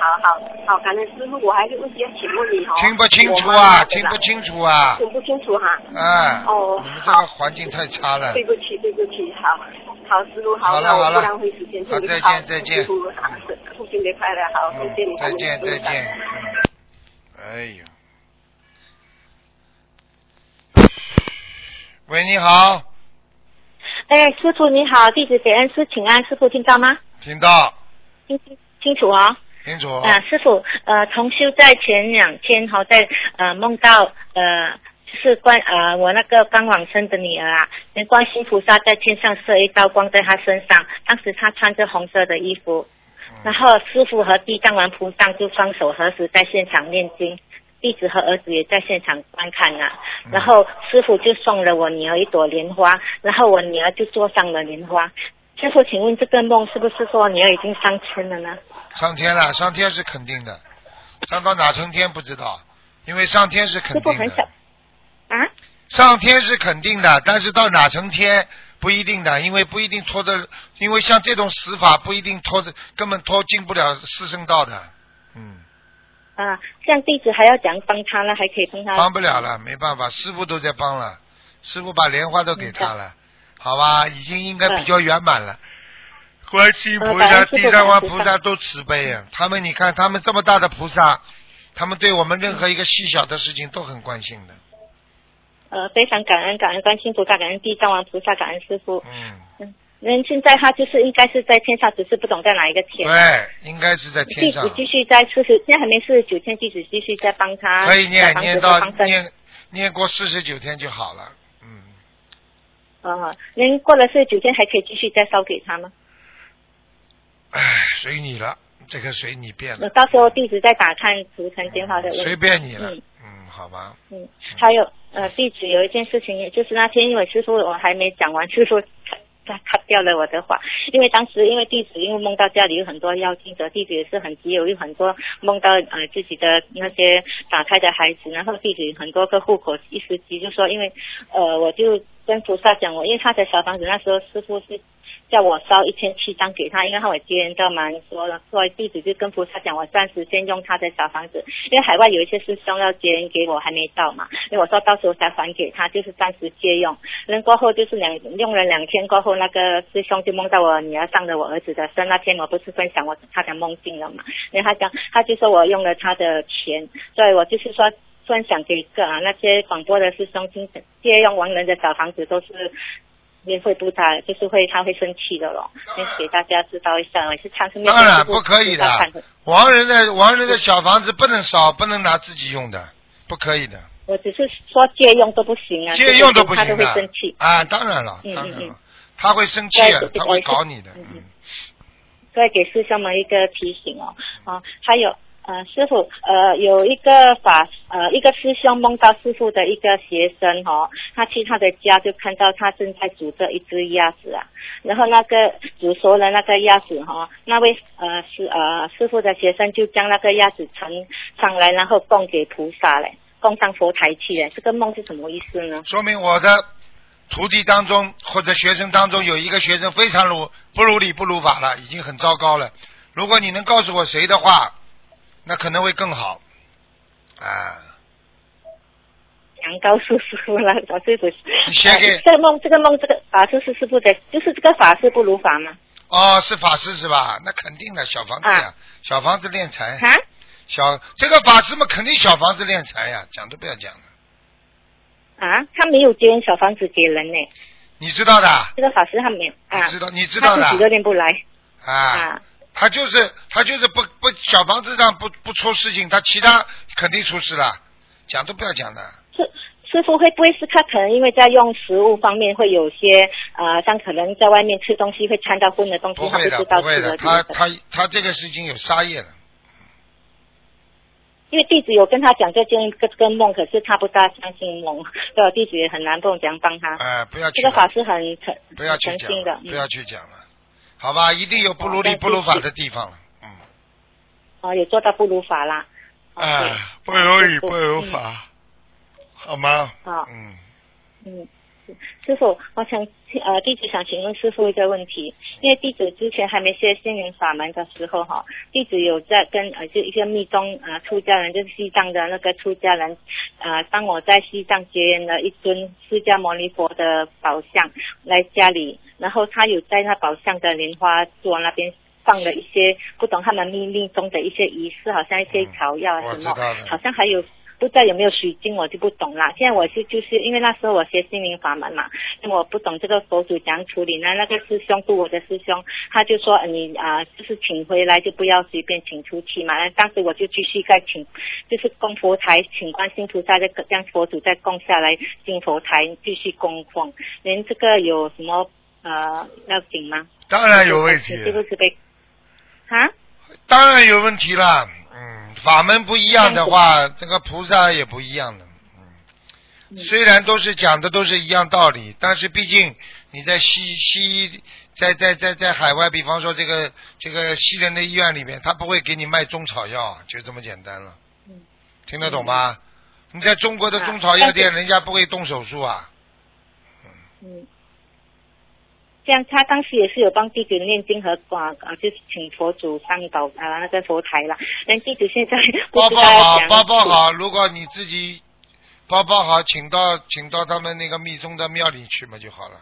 F: 好好好，感恩师傅，我还是问题要请问你哦。
B: 听不清楚啊，听不清楚啊。
F: 听不清楚哈。
B: 哎。
F: 哦。
B: 你们这个环境太差了。
F: 对不起，对不起，好，好师傅，
B: 好了好了，
F: 不浪费时间，
B: 好，再见再见。
F: 师傅，父亲节快乐，好，谢谢你。
B: 再见再见。哎呦。喂，你好。
G: 哎，师傅你好，弟子给恩师请安，师傅听到吗？
B: 听到。
G: 听清清楚啊。
B: 清楚。
G: 啊，师傅，呃，同修在前两天哈，在呃梦到呃，就是关呃我那个刚往生的女儿啊，连观世菩萨在天上射一道光在她身上，当时她穿着红色的衣服，然后师傅和地藏王菩萨就双手合十在现场念经。弟子和儿子也在现场观看啊，然后师傅就送了我女儿一朵莲花，然后我女儿就坐上了莲花。师傅，请问这个梦是不是说你要已经上天了呢？
B: 上天了，上天是肯定的，上到哪层天不知道，因为上天是肯定的。
G: 师傅很小啊？
B: 上天是肯定的，但是到哪层天不一定的，因为不一定拖的，因为像这种死法不一定拖的，根本拖进不了四圣道的，嗯。
G: 啊，像弟子还要讲帮他了，还可以帮他。
B: 帮不了了，没办法，师傅都在帮了，师傅把莲花都给他了，好吧，已经应该比较圆满了。观世音菩萨、地藏王菩萨都慈悲啊，他们你看，他们这么大的菩萨，他们对我们任何一个细小的事情都很关心的。
G: 呃，非常感恩，感恩观世音菩萨，感恩地藏王菩萨，感恩师傅。
B: 嗯。
G: 嗯。人现在他就是应该是在天上，只是不懂在哪一个天。
B: 对，应该是在天上。
G: 弟子继续在四十，现在还没四十九天，弟子继续在帮他。
B: 可以念念到念念过四十九天就好了，嗯。
G: 哦，您过了四十九天还可以继续再烧给他吗？
B: 哎，随你了，这个随你便了。
G: 到时候地址再打看图层电话的。
B: 随便你了，嗯，好吧。
G: 嗯，还有呃，地址有一件事情，也就是那天因为师傅我还没讲完，师傅。他卡掉了我的话，因为当时因为弟子因为梦到家里有很多妖精的，弟子也是很急，有有很多梦到呃自己的那些打胎的孩子，然后弟子很多个户口一时急，就说因为呃我就跟菩萨讲我，因为他的小房子那时候师傅是。叫我烧一千七张给他，因为他我接人到嘛，说了，所以弟子就跟菩萨讲，我暂时先用他的小房子，因为海外有一些师兄要接人给我还没到嘛，因为我说到时候才还给他，就是暂时借用。人过后就是两用了两天过后，那个师兄就梦到我女儿上了我儿子的身，那天我不是分享我他的梦境了嘛，因为他讲他就说我用了他的钱，所以我就是说分享给个啊那些广播的师兄听借用亡人的小房子都是。也会不打，就是会他会生气的咯。先给大家知道一下，我是唱生
B: 当然不可以的，亡人的亡人的小房子不能烧，不能拿自己用的，不可以的。
G: 我只是说借用都不行啊，
B: 借用都不行
G: 他都会生气
B: 啊，当然了，当然了，他会生气，啊他会搞你的。嗯，
G: 再给师兄们一个提醒哦，啊，还有。呃，师傅，呃，有一个法，呃，一个师兄梦到师傅的一个学生哈，他去他的家就看到他正在煮着一只鸭子啊，然后那个煮熟了那个鸭子哈，那位呃师呃师傅的学生就将那个鸭子盛上来，然后供给菩萨嘞，供上佛台去嘞，这个梦是什么意思呢？
B: 说明我的徒弟当中或者学生当中有一个学生非常如不如理不如法了，已经很糟糕了。如果你能告诉我谁的话。那可能会更好，啊！
G: 想告诉师傅了，老师傅。
B: 写给
G: 这个梦，这个梦，这个法师是师傅的，就是这个法师不如法吗？
B: 哦，是法师是吧？那肯定的，小房子呀，小房子练财。
G: 啊？
B: 小这个法师嘛，肯定小房子练财呀，讲都不要讲了。
G: 啊？他没有接小房子给人呢。
B: 你知道的。
G: 这个法师他没有啊？
B: 知道，你知道的。
G: 他自己都练不来。
B: 啊。他就是他就是不不小房子上不不出事情，他其他肯定出事了，讲都不要讲的。
G: 师师傅会不会是他可能因为在用食物方面会有些呃，像可能在外面吃东西会掺到荤的东西，他不知道
B: 吃的。他他他这个事情有杀业的。
G: 因为弟子有跟他讲这件个个梦，可是他不大相信梦，对吧？弟子也很难不讲帮他。
B: 哎，不要
G: 这个法师很诚
B: 不要去
G: 讲的，
B: 不要去讲了。好吧，一定有不如理不如法的地方了，嗯。
G: 哦，有做到不如法啦。
B: 啊，不如理不如法。好吗？
G: 好
B: 嗯，
G: 嗯，师傅，我想呃，弟子想请问师傅一个问题，因为弟子之前还没学心灵法门的时候哈，弟子有在跟呃就一个密宗呃出家人，就是西藏的那个出家人，呃，当我在西藏结缘了一尊释迦牟尼佛的宝像来家里，然后他有在那宝像的莲花座那边。放了一些不懂他们秘密中的一些仪式，好像一些草药啊什么，好像还有不知道有没有水晶，我就不懂啦。现在我是就是因为那时候我学心灵法门嘛，因为我不懂这个佛祖怎样处理呢。那个师兄度我的师兄，他就说呃你啊、就是请回来就不要随便请出去嘛。那当时我就继续在请，就是供佛台，请观世音菩萨再让佛祖再供下来进佛台继续供奉。您这个有什么呃要紧吗？
B: 当然有问题
G: 你，是不是被啊？
B: 当然有问题了。嗯，法门不一样的话，这个菩萨也不一样的。嗯，虽然都是讲的都是一样道理，但是毕竟你在西西在在在在海外，比方说这个这个西人的医院里面，他不会给你卖中草药，就这么简单了。
G: 嗯，
B: 听得懂吗？你在中国的中草药店，人家不会动手术啊。
G: 嗯，这样他当时也是有帮弟子念经和啊啊，就是请佛祖上宝啊那个佛台啦。但弟子现在不
B: 包包好，
G: 讲
B: 包包好。如果你自己包包好，请到请到他们那个密宗的庙里去嘛就好了。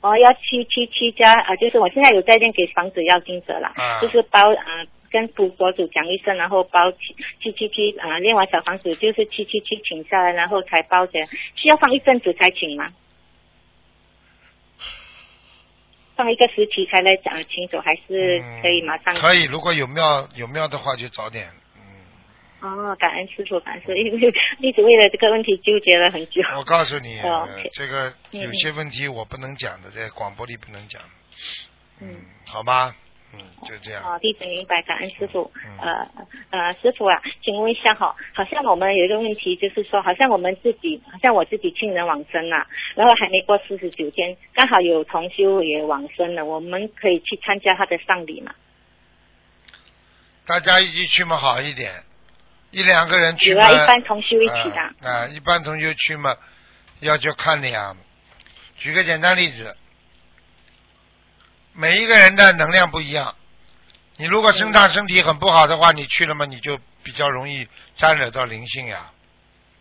G: 哦，要七七七家啊，就是我现在有在念给房子要经者啦，
B: 啊
G: 就是包啊。跟佛佛祖讲一声，然后包七七七七啊，练完小房子就是七七七请下来，然后才包的，需要放一阵子才请吗？放一个时期才来讲清楚，还是可以马上？
B: 嗯可以，如果有庙有庙的话就早点。
G: 嗯哦，感恩师傅，感恩师傅，因为一直为了这个问题纠结了很久。
B: 我告诉你，
G: 哦
B: 呃
G: OK
B: 这个
G: 嗯
B: 有些问题我不能讲的，在广播里不能讲。
G: 嗯，
B: 好吧，嗯，就这样。
G: 哦，弟子明白，感恩师傅。
B: 嗯
G: 呃呃，师傅啊，请问一下哈，好像我们有一个问题，就是说，好像我们自己，好像我自己亲人往生了，然后还没过四十九天，刚好有同修也往生了，我们可以去参加他的丧礼嘛？
B: 大家一起去嘛好一点，一两个人去嘛。
G: 有啊，一般同修一起的。
B: 啊、啊一般同修去嘛，要就看你啊。举个简单例子，每一个人的能量不一样。你如果身上身体很不好的话，你去了嘛，你就比较容易沾惹到灵性呀。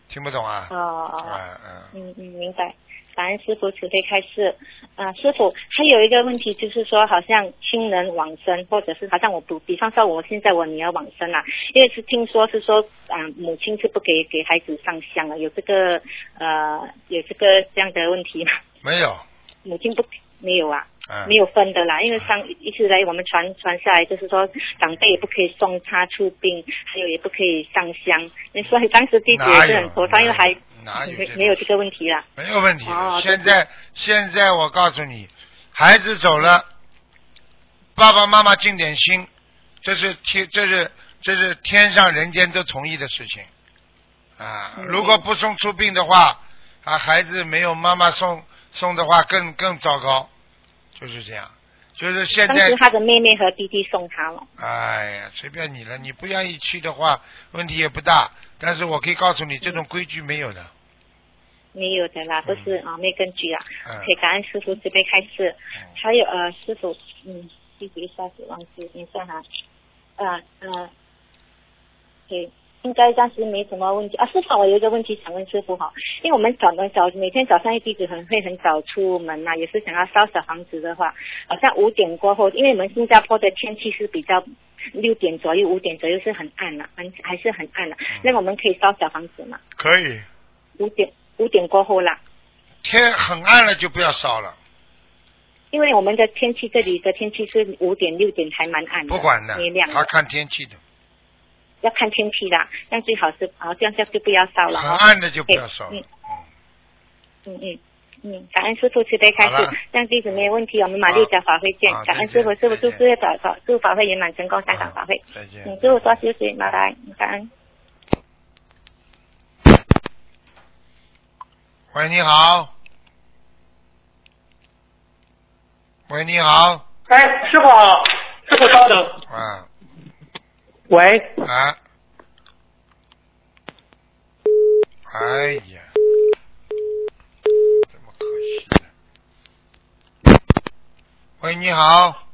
B: 听不懂啊？
G: 哦哦。
B: 嗯嗯。
G: 嗯嗯，明白。感恩师傅慈悲开示。啊、师傅还有一个问题就是说，好像亲人往生，或者是好像我不比方说我现在我女儿往生了，因为是听说是说啊、母亲是不给给孩子上香了，有这个呃有这个这样的问题吗？
B: 没有。
G: 母亲不没有啊。
B: 嗯。
G: 没有分的啦，因为上一直来我们传传下来，就是说长辈也不可以送他出殡，还有也不可以上香。所以当时弟子也是很头疼，因为还
B: 哪有
G: 没没有这个问题啦。
B: 没有问题。
G: 哦
B: 现在现在我告诉你，孩子走了，爸爸妈妈尽点心，这是天，这是这是天上人间都同意的事情啊。
G: 嗯
B: 如果不送出殡的话，啊，孩子没有妈妈送送的话，更更糟糕，就是这样。就是现在
G: 当时，他的妹妹和弟弟送他了。
B: 哎呀，随便你了。你不愿意去的话，问题也不大。但是我可以告诉你，这种规矩没有的。
G: 没有的啦，不是啊，没根据啊。
B: 嗯
G: 可以感恩师傅慈悲开示。还有呃，师傅，嗯，弟弟一下子忘记，等一下哈。呃呃，对，应该暂时没什么问题啊。师傅，我有一个问题想问师傅哈，因为我们早门早每天早上一弟子很会很早出门呐、也是想要烧小房子的话，好像五点过后，因为我们新加坡的天气是比较。六点左右、五点左右是很暗了、很还是很暗了。那我们可以烧小房子吗？
B: 可以，
G: 五点五点过后啦，
B: 天很暗了就不要烧了，
G: 因为我们的天气这里的天气是五点六点还蛮暗的，
B: 不管的他看天气的。
G: 要看天气啦。这样最好是好，这样就就不要烧了。
B: 很暗的就不要烧
G: 嗯嗯嗯嗯，感恩师傅慈悲开
B: 好了
G: 示，这样弟子没有问题，我们马六甲法会见。感恩师傅，师傅祝
B: 再见
G: 事业法法祝法会圆满成功，香港法会。
B: 再见。
G: 嗯，师傅多休息，拜拜，感恩。
B: 喂，你好。喂，你好。
H: 哎，师傅好，师傅稍等。
B: 啊
H: 喂，
B: 啊哎呀，这么可惜。喂，你好。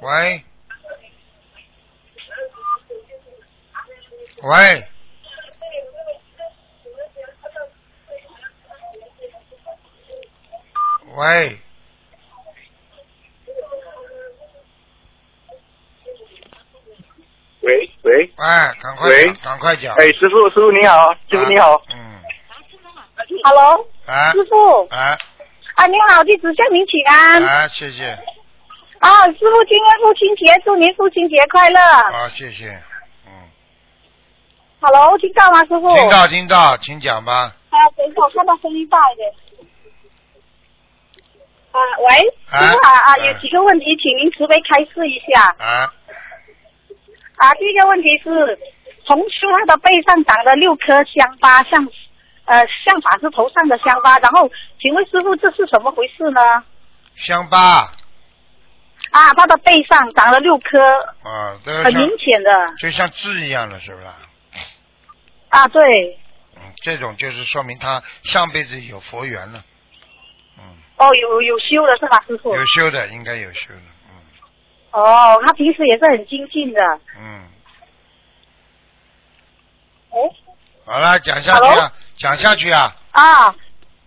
B: 喂。喂。喂。
I: 喂喂
B: 哎，赶快
I: 喂，
B: 赶快讲。
I: 哎，师傅师傅你好，师傅你好，
B: 嗯
J: ，Hello，
B: 哎
J: 师傅
B: 哎
J: 啊，您好，弟子向您请安。
B: 哎，谢谢，
J: 啊，师傅，今天父亲节，祝您父亲节快乐。
B: 好，谢谢。
J: 嗯 Hello，听到吗，师傅？
B: 听到听到，请讲吧。
J: 啊，等一下，我看到声音大一点。啊，喂，
B: 哎
J: 师傅好啊，
B: 哎
J: 有几个问题，请您慈悲开示一下。
B: 啊，
J: 啊，第一个问题是，同修他的背上长了六颗香疤，像呃像法师头上的香疤，然后请问师傅这是怎么回事呢？
B: 香疤
J: 啊，他的背上长了六颗，
B: 啊，这个
J: 很明显的。
B: 就像痣一样的，是不是？
J: 啊，对。
B: 嗯，这种就是说明他上辈子有佛缘了，
J: 哦，有有修的是吧，师傅？
B: 有修的，应该有修的。
J: 哦，他平时也是很精进的。
B: 嗯，
J: 哎。
B: 好了，讲下去啊，讲下去啊。
J: 啊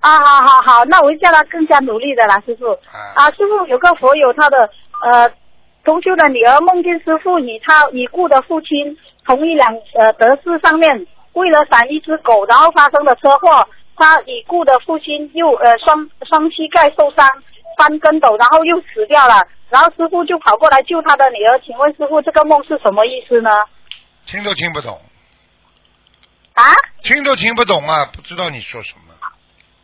J: 啊，好好好，那我会叫他更加努力的啦，师傅。啊，师傅有个佛友，他的呃同修的女儿梦见师傅与他已故的父亲同一辆呃德士上面，为了闪一只狗，然后发生了车祸，他已故的父亲又呃双双膝盖受伤，翻跟斗，然后又死掉了，然后师傅就跑过来救他的女儿，请问师傅这个梦是什么意思呢？
B: 听都听不懂。
J: 啊？
B: 听都听不懂啊，不知道你说什么。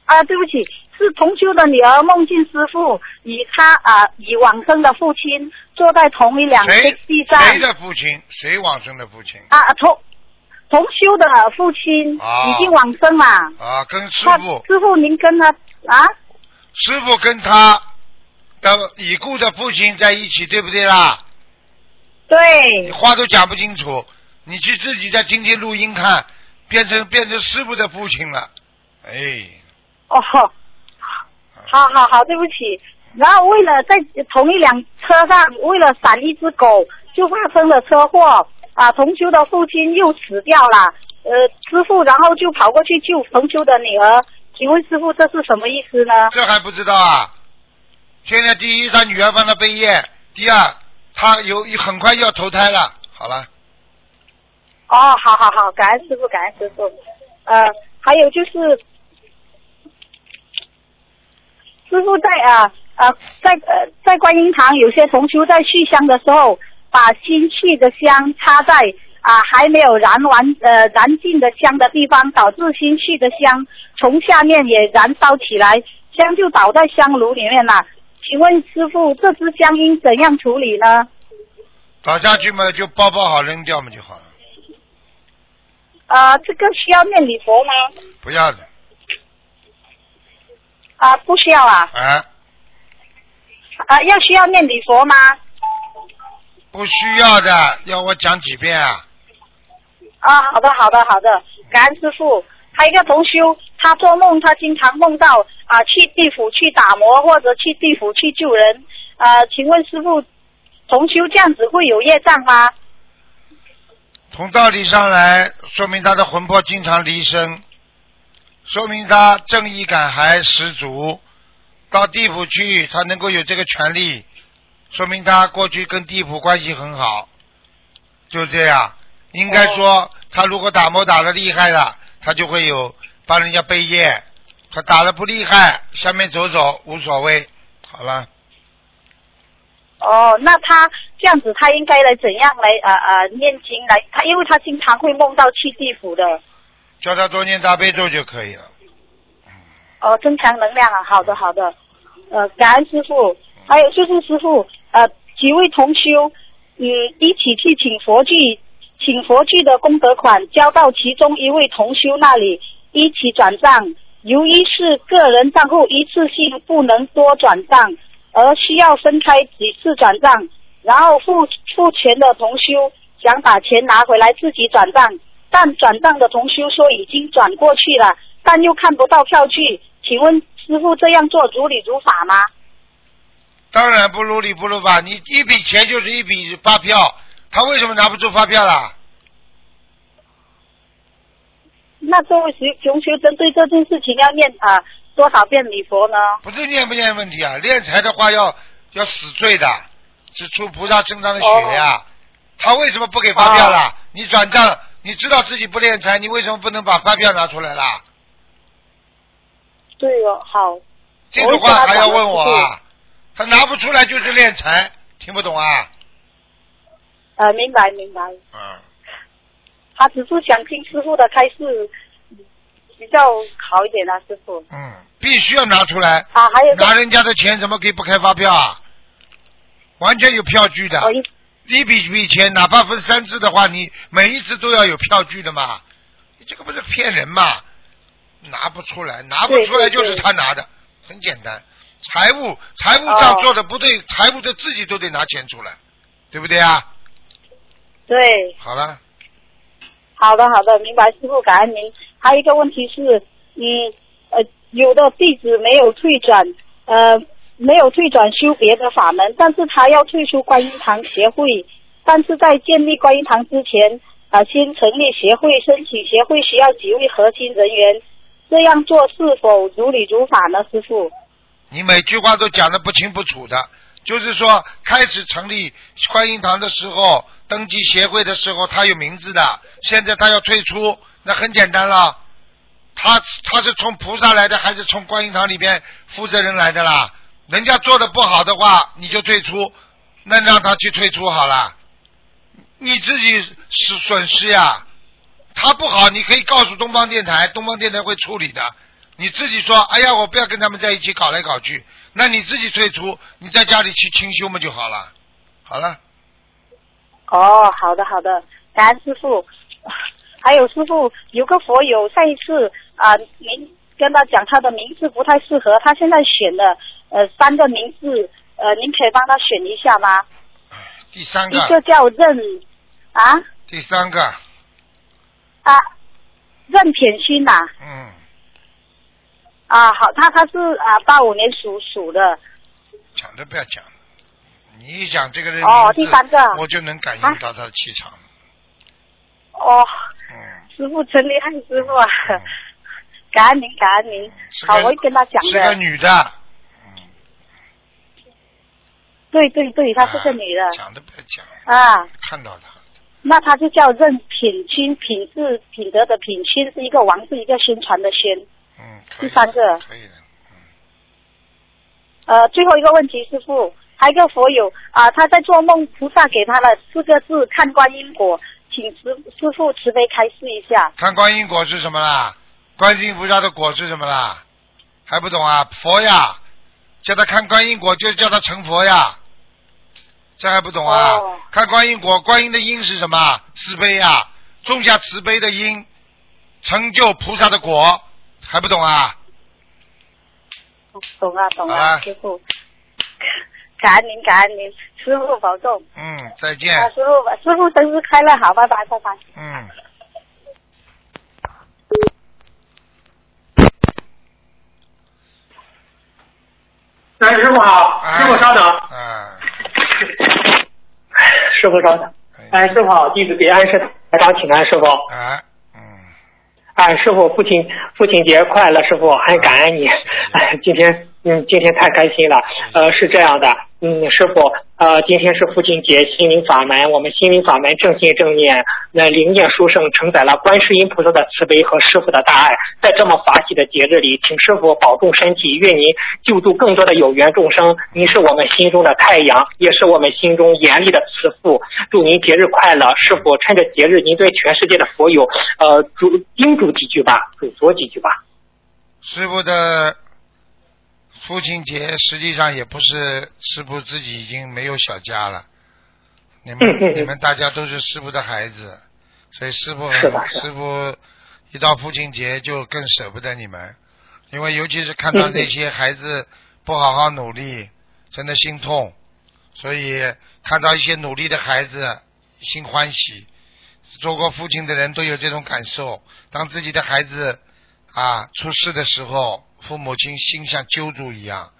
J: 啊，对不起，是同修的女儿梦见师傅与他啊与往生的父亲坐在同一辆
B: 谁
J: 地上。
B: 谁的父亲？谁往生的父亲？
J: 啊，同同修的父亲
B: 啊
J: 已经往生了。
B: 啊，跟师
J: 他
B: 傅，
J: 师傅您跟他啊？
B: 师傅跟他的已故的父亲在一起，对不对啦？
J: 对。
B: 你话都讲不清楚，你去自己在今天录音看，变成变成师傅的父亲了，哎，
J: 哦，好好好，对不起。然后为了在同一辆车上，为了闪一只狗，就发生了车祸啊！同修的父亲又死掉了，呃，师傅然后就跑过去救同修的女儿。请问师傅这是什么意思呢？
B: 这还不知道啊？现在第一，他女儿帮他背业；第二，他有很快要投胎了。好了，
J: 哦，好好好，感恩师傅，感恩师傅。呃，还有就是，师傅在啊啊在呃在观音堂，有些同修在续香的时候，把新续的香插在啊还没有燃完呃燃尽的香的地方，导致新去的香从下面也燃烧起来，香就倒在香炉里面了。请问师傅，这支香应怎样处理呢？
B: 倒下去嘛，就包包好扔掉嘛就好了，
J: 啊，这个需要念礼佛吗？
B: 不要的。
J: 啊，不需要啊。
B: 啊，
J: 啊，要需要念礼佛吗？
B: 不需要的，要我讲几遍啊？
J: 啊，好的，好的，好的，感恩师傅。还有一个同修，他做梦，他经常梦到啊去地府去打磨，或者去地府去救人。啊，请问师傅，同修这样子会有业障吗？
B: 从道理上来，说明他的魂魄经常离身，说明他正义感还十足。到地府去，他能够有这个权利，说明他过去跟地府关系很好，就这样。应该说，他如果打磨打的厉害了，他就会有帮人家背业；他打的不厉害，下面走走无所谓。好了，
J: 哦，那他这样子，他应该来怎样来啊啊、念经来？他因为他经常会梦到去地府的。
B: 叫他多念大悲咒就可以了。
J: 哦，增强能量啊，好的好的，呃，感恩师傅。还有就是师傅，呃，几位同修，嗯，一起去请佛具，请佛具的功德款交到其中一位同修那里，一起转账。由于是个人账户，一次性不能多转账，而需要分开几次转账。然后付付钱的同修想把钱拿回来自己转账，但转账的同修说已经转过去了，但又看不到票据，请问师傅这样做如理如法吗？
B: 当然不如理不如法，你一笔钱就是一笔发票，他为什么拿不出发票啦？
J: 那这位熊熊修针对这件事情要念啊多少遍礼佛呢？
B: 不是念不念问题啊，练财的话要要死罪的，是出菩萨身上的血呀、他为什么不给发票啦？你转账，你知道自己不练财，你为什么不能把发票拿出来啦？
J: 对哦，好。
B: 这种话还要问我啊？他拿不出来就是练财，听不懂啊？
J: 呃，明白明白。
B: 嗯。
J: 他只是想听师傅的开示，比较好一点啊，师傅。
B: 嗯，必须要拿出来。
J: 啊，还有
B: 拿人家的钱怎么可以不开发票啊？完全有票据的。一笔笔钱，哪怕分三次的话，你每一次都要有票据的嘛。你这个不是骗人嘛？拿不出来，拿不出来就是他拿的，很简单。财务财务账做的不对，财务的自己都得拿钱出来，对不对啊？
J: 对。
B: 好了，
J: 好的，好的，明白，师傅，感恩您。还有一个问题是，嗯，呃，有的弟子没有退转，呃，没有退转修别的法门，但是他要退出观音堂协会，但是在建立观音堂之前，啊、先成立协会，申请协会需要几位核心人员，这样做是否如理如法呢，师傅？
B: 你每句话都讲的不清不楚的，就是说开始成立观音堂的时候，登记协会的时候，他有名字的，现在他要退出，那很简单了，他他是从菩萨来的，还是从观音堂里边负责人来的啦？人家做的不好的话，你就退出，那让他去退出好了，你自己是损失呀。他不好，你可以告诉东方电台，东方电台会处理的。你自己说，哎呀，我不要跟他们在一起搞来搞去，那你自己退出，你在家里去清修嘛就好了。好了，
J: 哦，好的好的，感恩师傅。还有师傅，有个佛友上一次啊、您跟他讲他的名字不太适合，他现在选了呃三个名字，呃，您可以帮他选一下吗？
B: 第三个。
J: 一个
B: 个，
J: 叫任啊？
B: 第三个，
J: 啊任品勋呐
B: 嗯，
J: 啊好，他他是啊八五年属鼠的。
B: 讲都不要讲，你一讲这个人
J: 哦第三个。
B: 我就能感应到他的气场。
J: 哦，
B: 嗯，
J: 师傅真厉害，师傅啊，感恩您感恩您，好，我会跟他讲
B: 是个，女的，
J: 对对对，她是个女的。
B: 讲都不要讲，
J: 啊。
B: 看到她。
J: 那她就叫任品清，品质品德的品，清是一个王，是一个宣传的宣。
B: 嗯，
J: 第三个，
B: 可以的。嗯。
J: 呃，最后一个问题，师傅，还有一个佛友啊、他在做梦，菩萨给他了四个字“看观音果”，请师师傅慈悲开示一下。
B: 看观音果是什么啦？观世音菩萨的果是什么啦？还不懂啊？佛呀，叫他看观音果，就叫他成佛呀。这还不懂啊？
J: 哦
B: 看观音果，观音的因是什么？慈悲呀，种下慈悲的因，成就菩萨的果，还不懂啊？
J: 懂啊，懂啊，师傅。感恩您，感恩您，师傅保重。
B: 嗯，再见。
J: 啊，师傅，师傅生日快乐，好，拜拜，拜拜。
B: 嗯。
H: 哎，师傅好，师傅稍等，
B: 啊，
H: 师傅稍等。哎，师傅好，弟子给安师台长请安，师傅。
B: 哎，
H: 哎，师傅，父亲父亲节快乐，师傅，很感恩你。哎，今天嗯，今天太开心了。呃，是这样的，嗯，师傅，呃，今天是父亲节，心灵法门，我们心灵法门正信正念，那灵验殊胜，承载了观世音菩萨的慈悲和师傅的大爱。在这么法喜的节日里，请师傅保重身体，愿您救助更多的有缘众生。您是我们心中的太阳，也是我们心中严厉的慈父。祝您节日快乐，师傅。趁着节日，您对全世界的佛友，呃，嘱叮嘱几句吧，嘱托几句吧。
B: 师傅的父亲节实际上也不是师傅自己已经没有小家了，你们
H: 嗯嗯嗯。
B: 你们大家都是师傅的孩子，所以师傅师傅一到父亲节就更舍不得你们，因为尤其是看到那些孩子不好好努力，真的心痛，所以看到一些努力的孩子心欢喜，做过父亲的人都有这种感受。当自己的孩子啊出事的时候，父母亲心像揪住一样。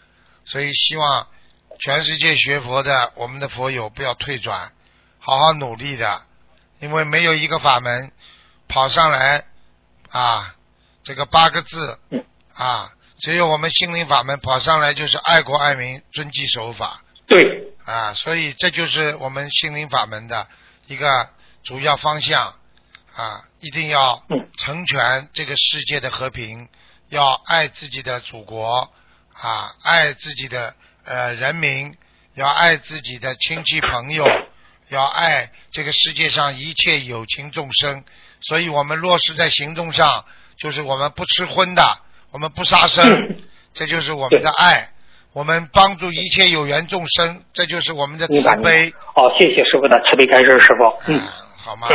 B: 所以希望全世界学佛的我们的佛友不要退转，好好努力的，因为没有一个法门跑上来啊，这个八个字啊，只有我们心灵法门跑上来就是爱国爱民、遵纪守法。
H: 对。
B: 啊，所以这就是我们心灵法门的一个主要方向啊，一定要成全这个世界的和平，要爱自己的祖国。啊，爱自己的呃人民，要爱自己的亲戚朋友，要爱这个世界上一切有情众生。所以我们落实在行动上，就是我们不吃荤的，我们不杀生，这就是我们的爱。我们帮助一切有缘众生，这就是我们的慈悲。
H: 哦，谢谢师傅的慈悲开示，师傅。嗯。
B: 好吗？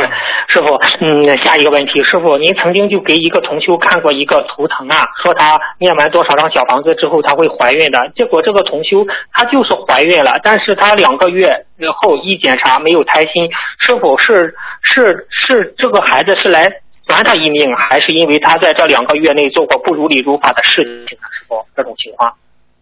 H: 师傅，嗯，下一个问题，师傅，您曾经就给一个同修看过一个图腾啊，说他念完多少张小房子之后他会怀孕的，结果这个同修他就是怀孕了，但是他两个月后一检查没有胎心，是否是是是这个孩子是来还他一命，还是因为他在这两个月内做过不如理如法的事情呢？师傅，这种情况。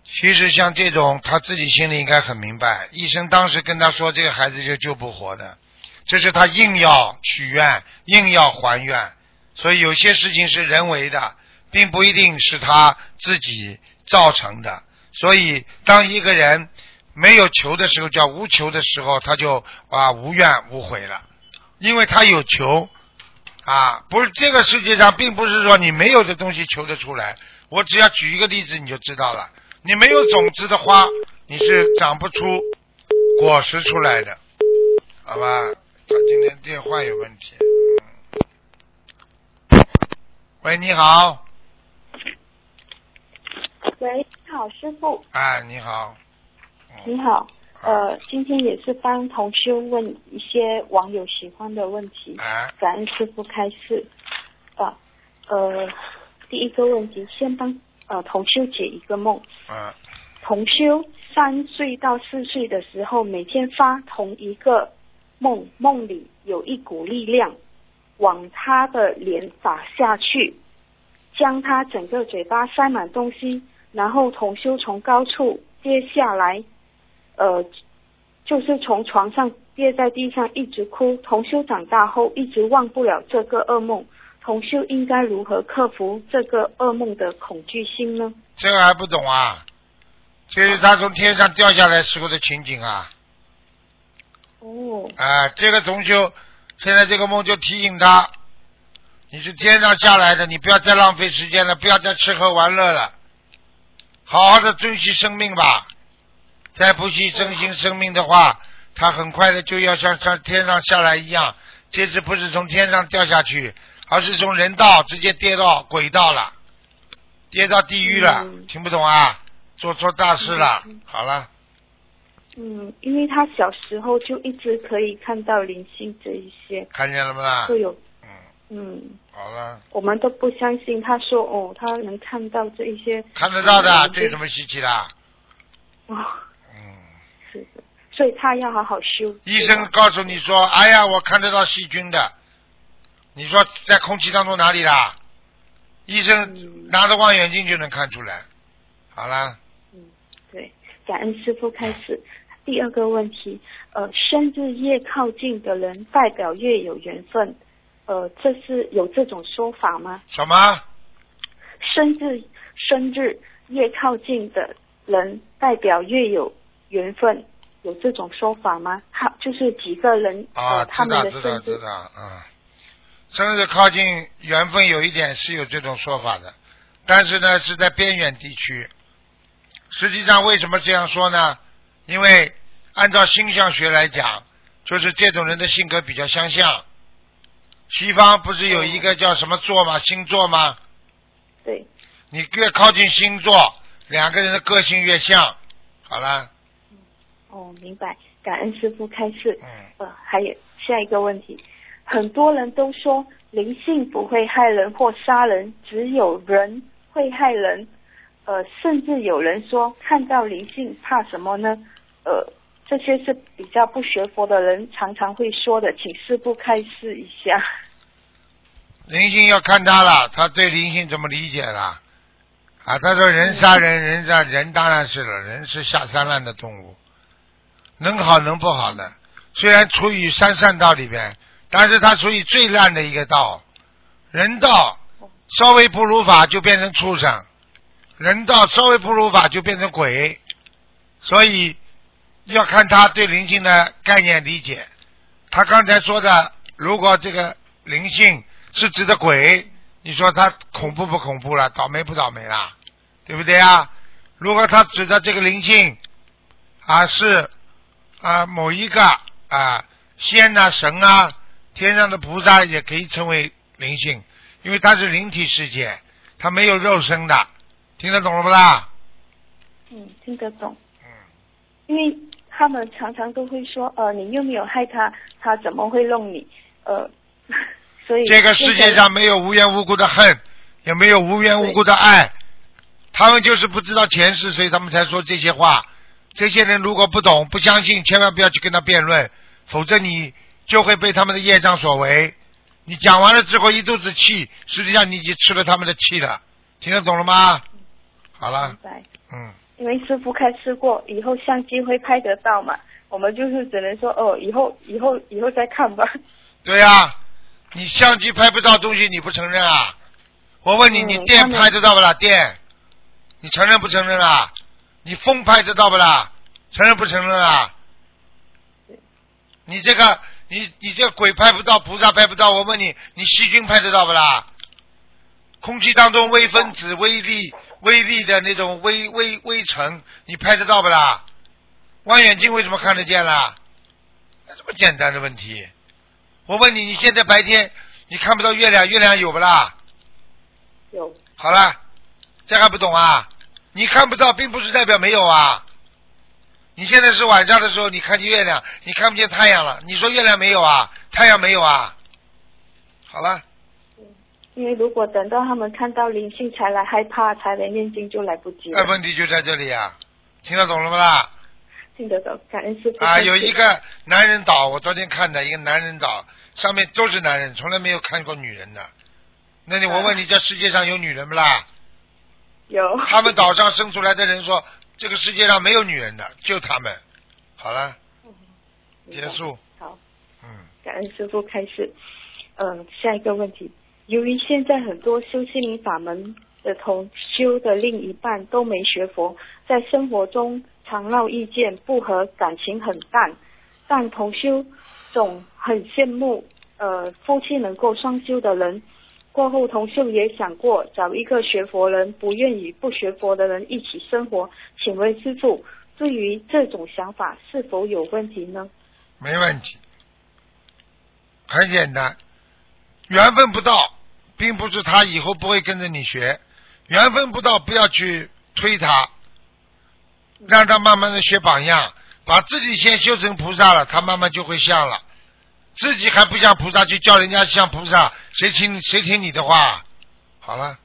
B: 其实像这种他自己心里应该很明白，医生当时跟他说这个孩子就救不活的。这是他硬要许愿，硬要还愿，所以有些事情是人为的，并不一定是他自己造成的。所以，当一个人没有求的时候，叫无求的时候，他就啊无怨无悔了，因为他有求啊。不是这个世界上，并不是说你没有的东西求得出来。我只要举一个例子，你就知道了。你没有种子的花，你是长不出果实出来的，好吧？他今天电话有问题。喂，你好。
K: 喂，你好，师傅。
B: 哎，你好。
K: 你好，呃，今天也是帮同修问一些网友喜欢的问题。
B: 哎。
K: 感恩师傅开示。啊，呃，第一个问题，先帮呃同修解一个梦。
B: 啊。
K: 同修三岁到四岁的时候，每天发同一个。梦梦里有一股力量往他的脸打下去，将他整个嘴巴塞满东西，然后同修从高处跌下来，呃，就是从床上跌在地上一直哭。同修长大后一直忘不了这个噩梦，同修应该如何克服这个噩梦的恐惧心呢？
B: 这个还不懂啊？这是他从天上掉下来时候的情景啊。
K: 哦，
B: 啊，这个同修，现在这个梦就提醒他，你是天上下来的，你不要再浪费时间了，不要再吃喝玩乐了，好好的珍惜生命吧。再不去珍惜生命的话，他很快的就要像上天上下来一样。这次不是从天上掉下去，而是从人道直接跌到轨道了，跌到地狱了。听不懂啊？做错大事了。好了。
K: 嗯，因为他小时候就一直可以看到灵性这一些，
B: 看见了吗？
K: 会有，
B: 嗯
K: 嗯，
B: 好了，
K: 我们都不相信，他说哦，他能看到这一些，
B: 看得到的，这有什么稀奇的？
K: 哦，嗯，是的，所以他要好好修。
B: 医生告诉你说，哎呀，我看得到细菌的，你说在空气当中哪里啦？医生拿着望远镜就能看出来，好了。
K: 嗯，对，感恩师傅开始。第二个问题，呃，生日越靠近的人代表越有缘分，呃，这是有这种说法吗？
B: 什么？
K: 生日生日越靠近的人代表越有缘分，有这种说法吗？他就是几个人
B: 啊，
K: 他们的
B: 生日。知道知道知道啊，生日靠近缘分有一点是有这种说法的，但是呢是在边远地区。实际上为什么这样说呢？因为按照星象学来讲，就是这种人的性格比较相像。西方不是有一个叫什么座吗？星座吗？
K: 对。
B: 你越靠近星座，两个人的个性越像。好了。
K: 哦，明白。感恩师傅开示。
B: 嗯。
K: 呃，还有下一个问题，很多人都说灵性不会害人或杀人，只有人会害人。呃，甚至有人说看到灵性怕什么呢？呃，这些是比较不学佛的人常常会说的，请师傅开示一下。
B: 灵性要看他了，他对灵性怎么理解了？啊，他说人杀人，人杀人当然是了，人是下三滥的动物，能好能不好的。虽然处于三善道里边，但是他属于最烂的一个道，人道稍微不如法就变成畜生，人道稍微不如法就变成鬼，所以要看他对灵性的概念理解。他刚才说的，如果这个灵性是指的鬼，你说他恐怖不恐怖了？倒霉不倒霉啦？对不对啊？如果他指的这个灵性啊是啊某一个啊仙呐、神啊、天上的菩萨也可以称为灵性，因为它是灵体世界，它没有肉身的，听得懂了不啦？
K: 嗯，听得懂。嗯，因为他们常常都会说，呃，你又没有害他，他怎么会弄你？呃，所以
B: 这个世界上没有无缘无故的恨，也没有无缘无故的爱，他们就是不知道前世，所以他们才说这些话。这些人如果不懂、不相信，千万不要去跟他辩论，否则你就会被他们的业障所为。你讲完了之后一肚子气，实际上你已经吃了他们的气了，听得懂了吗？好了。嗯，
K: 因为师傅开吃过，以后相机会拍得到嘛，我们就是只能说哦，以后以后以后再看吧。
B: 对呀、你相机拍不到东西，你不承认啊？我问你，
K: 嗯
B: 你电拍得到不啦？电，你承认不承认啊？你风拍得到不啦？承认不承认啊？你这个，你你这个鬼拍不到，菩萨拍不到，我问你，你细菌拍得到不啦？空气当中微分子、微粒、微粒的那种微微微尘，你拍得到不啦？望远镜为什么看得见啦？这么简单的问题，我问你，你现在白天你看不到月亮，月亮有不啦？
K: 有。
B: 好了，这还不懂啊？你看不到，并不是代表没有啊。你现在是晚上的时候，你看见月亮，你看不见太阳了。你说月亮没有啊？太阳没有啊？好了，
K: 因为如果等到他们看到灵性才来害怕，才来念经，就来不及
B: 那
K: 了。
B: 问题就在这里啊，听得懂了不啦？
K: 听得懂，感恩师傅。
B: 啊，有一个男人岛，我昨天看的一个男人岛，上面都是男人，从来没有看过女人的。那你我问你，这世界上有女人不啦？
K: 有。
B: 他们岛上生出来的人说，这个世界上没有女人的，就他们。好了，结束。
K: 好，
B: 嗯，
K: 感恩师傅开始。嗯，下一个问题，由于现在很多修心灵法门的同修的另一半都没学佛，在生活中常闹意见不和，感情很淡，但同修总很羡慕呃夫妻能够双修的人。过后，同修也想过找一个学佛人，不愿与不学佛的人一起生活。请问师傅，对于这种想法是否有问题呢？
B: 没问题，很简单，缘分不到，并不是他以后不会跟着你学，缘分不到不要去推他，让他慢慢的学榜样，把自己先修成菩萨了，他慢慢就会像了。自己还不像菩萨，就叫人家像菩萨，谁听谁听你的话？好了，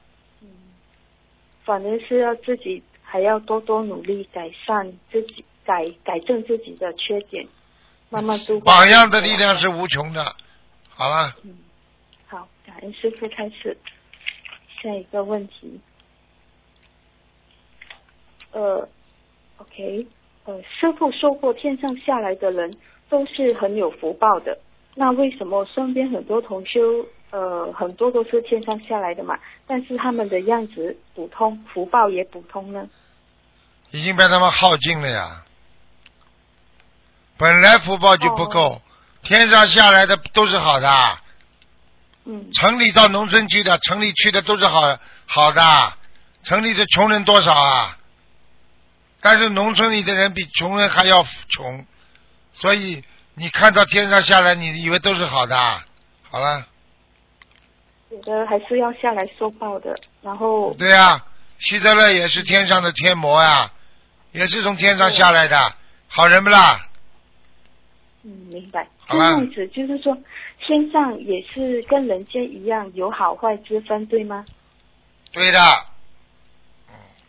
K: 反正是要自己还要多多努力改善自己，改改正自己的缺点，慢慢度过。
B: 榜样的力量是无穷的。好了，
K: 好，感恩师傅开始。下一个问题，呃，OK，呃，师傅说过，天上下来的人都是很有福报的。那为什么身边很多同修，呃，很多都是天上下来的嘛，但是他们的样子普通，福报也普通呢？
B: 已经被他们耗尽了呀。本来福报就不够，天上下来的都是好的。
K: 嗯。
B: 城里到农村去的，城里去的都是好好的。城里的穷人多少啊？但是农村里的人比穷人还要穷，所以你看到天上下来，你以为都是好的。好了，
K: 有的还是要下来受报的，然后
B: 对呀、希特勒也是天上的天魔呀，也是从天上下来的，好人不啦？
K: 嗯，明白。
B: 好
K: 这样子就是说，天上也是跟人间一样有好坏之分，对吗？
B: 对的，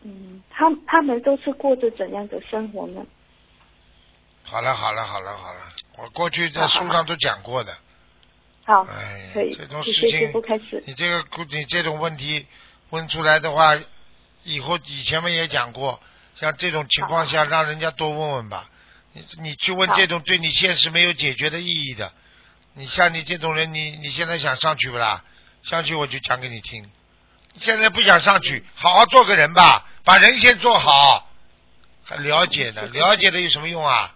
K: 嗯，他他们都是过着怎样的生活呢？
B: 好了好了好了好了，我过去在书上都讲过的。
K: 好，
B: 哎，
K: 可以
B: 这种，
K: 谢
B: 事情。你这个你这种问题问出来的话，以后以前们也讲过，像这种情况下，让人家多问问吧。你你去问这种对你现实没有解决的意义的，你像你这种人，你你现在想上去不啦？上去我就讲给你听。现在不想上去，好好做个人吧，把人先做好。还了解的，了解的有什么用啊？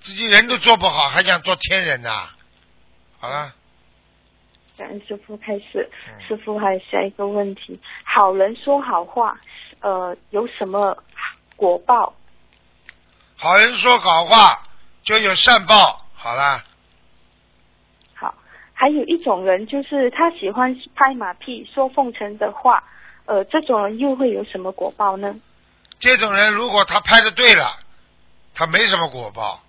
B: 自己人都做不好，还想做天人呐、好了。
K: 感恩师傅开始。
B: 嗯
K: 师傅还有下一个问题：好人说好话，呃，有什么果报？
B: 好人说好话就有善报，好啦，
K: 好，还有一种人就是他喜欢拍马屁、说奉承的话，呃，这种人又会有什么果报呢？
B: 这种人如果他拍的对了，他没什么果报，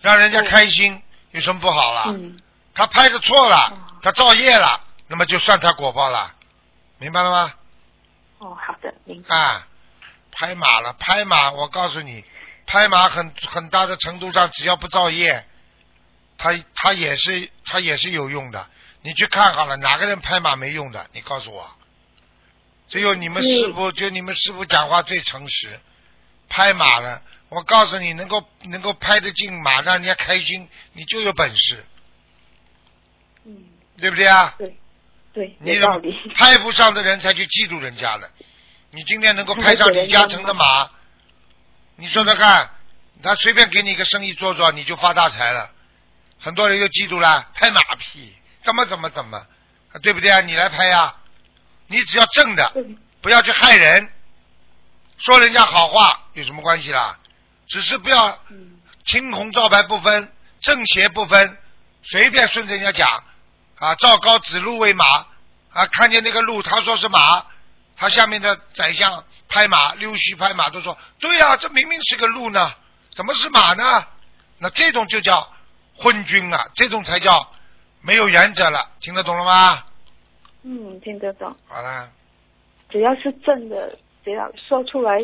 B: 让人家开心、有什么不好啦？
K: 嗯，
B: 他拍的错了，他造业了，那么就算他果报了，明白了吗？
K: 哦，好的，明白。
B: 啊，拍马了，拍马，我告诉你，拍马很很大的程度上，只要不造业，他他也是他也是有用的。你去看好了，哪个人拍马没用的？你告诉我。只有你们师傅，就你们师傅讲话最诚实，拍马了。我告诉你，能够能够拍得进马，让人家开心，你就有本事，
K: 嗯，
B: 对不对啊？
K: 对，对，
B: 你
K: 有道理。
B: 拍不上的人才去嫉妒人家了。你今天能够拍上李嘉诚的马，你说说看，他随便给你一个生意做做，你就发大财了。很多人就嫉妒了，拍马屁，怎么怎么怎么，啊对不对啊？你来拍呀、你只要正的，不要去害人，说人家好话有什么关系啦？只是不要青红皂白不分，正邪不分，随便顺着人家讲。啊，赵高指鹿为马。啊，看见那个鹿，他说是马，他下面的宰相拍马，溜须拍马都说对呀、这明明是个鹿呢，怎么是马呢？那这种就叫昏君啊，这种才叫没有原则了，听得懂了吗？
K: 嗯，听得懂。
B: 好了，
K: 只要是正的，只要说出来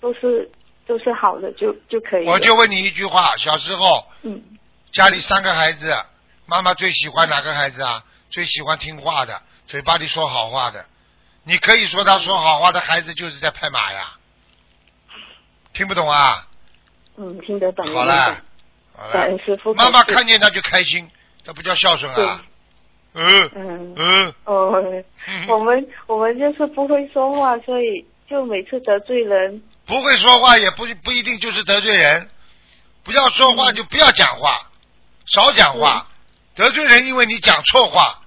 K: 都是都是好的，就就可以。
B: 我就问你一句话：小时候
K: 嗯，
B: 家里三个孩子，妈妈最喜欢哪个孩子啊？最喜欢听话的，嘴巴里说好话的。你可以说他说好话的孩子就是在拍马呀，听不懂啊？
K: 嗯，听得懂。
B: 好了，好了。妈妈看见他就开心，这不叫孝顺啊？嗯
K: 嗯
B: 嗯，
K: 哦，我们我们就是不会说话，所以就每次得罪人。
B: 不会说话也不不一定就是得罪人，不要说话就不要讲话，少讲话，得罪人因为你讲错话。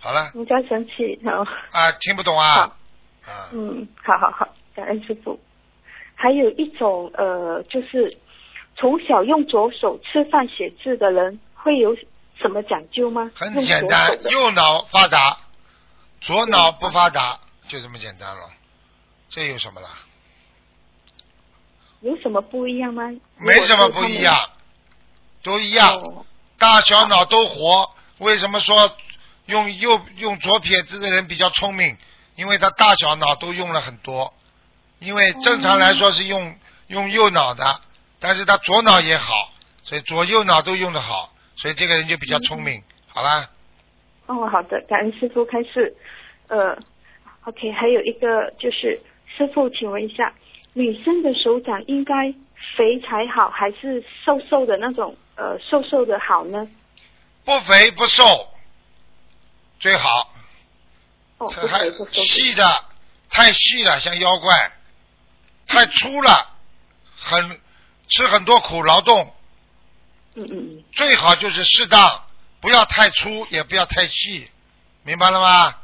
B: 好了
K: 你家生气，然后
B: 啊，听不懂啊？啊，
K: 嗯，好好好，感恩师傅。还有一种呃，就是从小用左手吃饭写字的人会有什么讲究吗？
B: 很简单右脑发达，左脑不发达，就这么简单了。这有什么啦？
K: 有什么不一样吗？
B: 没什么不一样，都一样，
K: 哦
B: 大小脑都活。为什么说用右用左撇子的人比较聪明？因为他大小脑都用了很多。因为正常来说是用、用右脑的，但是他左脑也好，所以左右脑都用得好，所以这个人就比较聪明。好啦，
K: 哦，好的，感恩师傅开示。呃，OK，还有一个就是师傅，请问一下，女生的手掌应该肥才好，还是瘦瘦的那种？呃，瘦瘦的好呢？
B: 不肥不瘦最好。
K: 哦，
B: 它还
K: 不肥不瘦。
B: 细的太细了，像妖怪；太粗了，很吃很多苦劳动。
K: 嗯嗯嗯。
B: 最好就是适当，不要太粗，也不要太细，明白了吗？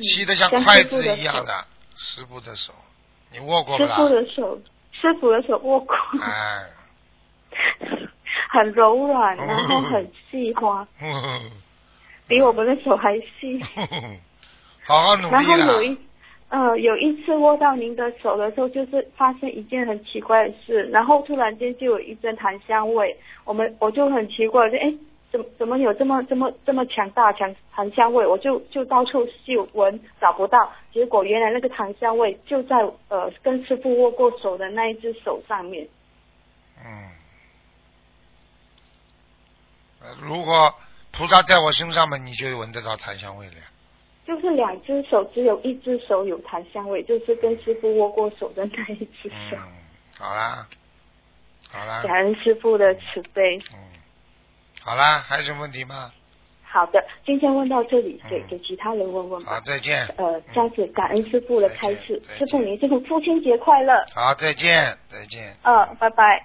B: 细的像
K: 像
B: 筷子一样的，师傅的手，你握过不
K: 师？傅的手，师傅的手握过，
B: 哎，
K: 很柔软，然后很细滑，比我们的手还细。
B: 好好努
K: 然后。有一呃有一次握到您的手的时候，就是发生一件很奇怪的事，然后突然间就有一阵檀香味，我们我就很奇怪，就哎怎么怎么有这么这么这么强大强檀香味？我就就到处嗅闻找不到，结果原来那个檀香味就在呃跟师傅握过手的那一只手上面。
B: 嗯，呃如果菩萨在我身上嘛，你就闻得到檀香味了呀。
K: 就是两只手，只有一只手有檀香味，就是跟师傅握过手的那一只手。
B: 好啦，好啦，
K: 感恩师傅的慈悲。
B: 好啦，还有什么问题吗？
K: 好的，今天问到这里，给给其他人问问吧。
B: 好，再见。
K: 呃，这样子感恩师傅的开示，师傅您这个父亲节快乐。
B: 好，再见，再见。
K: 嗯，拜拜。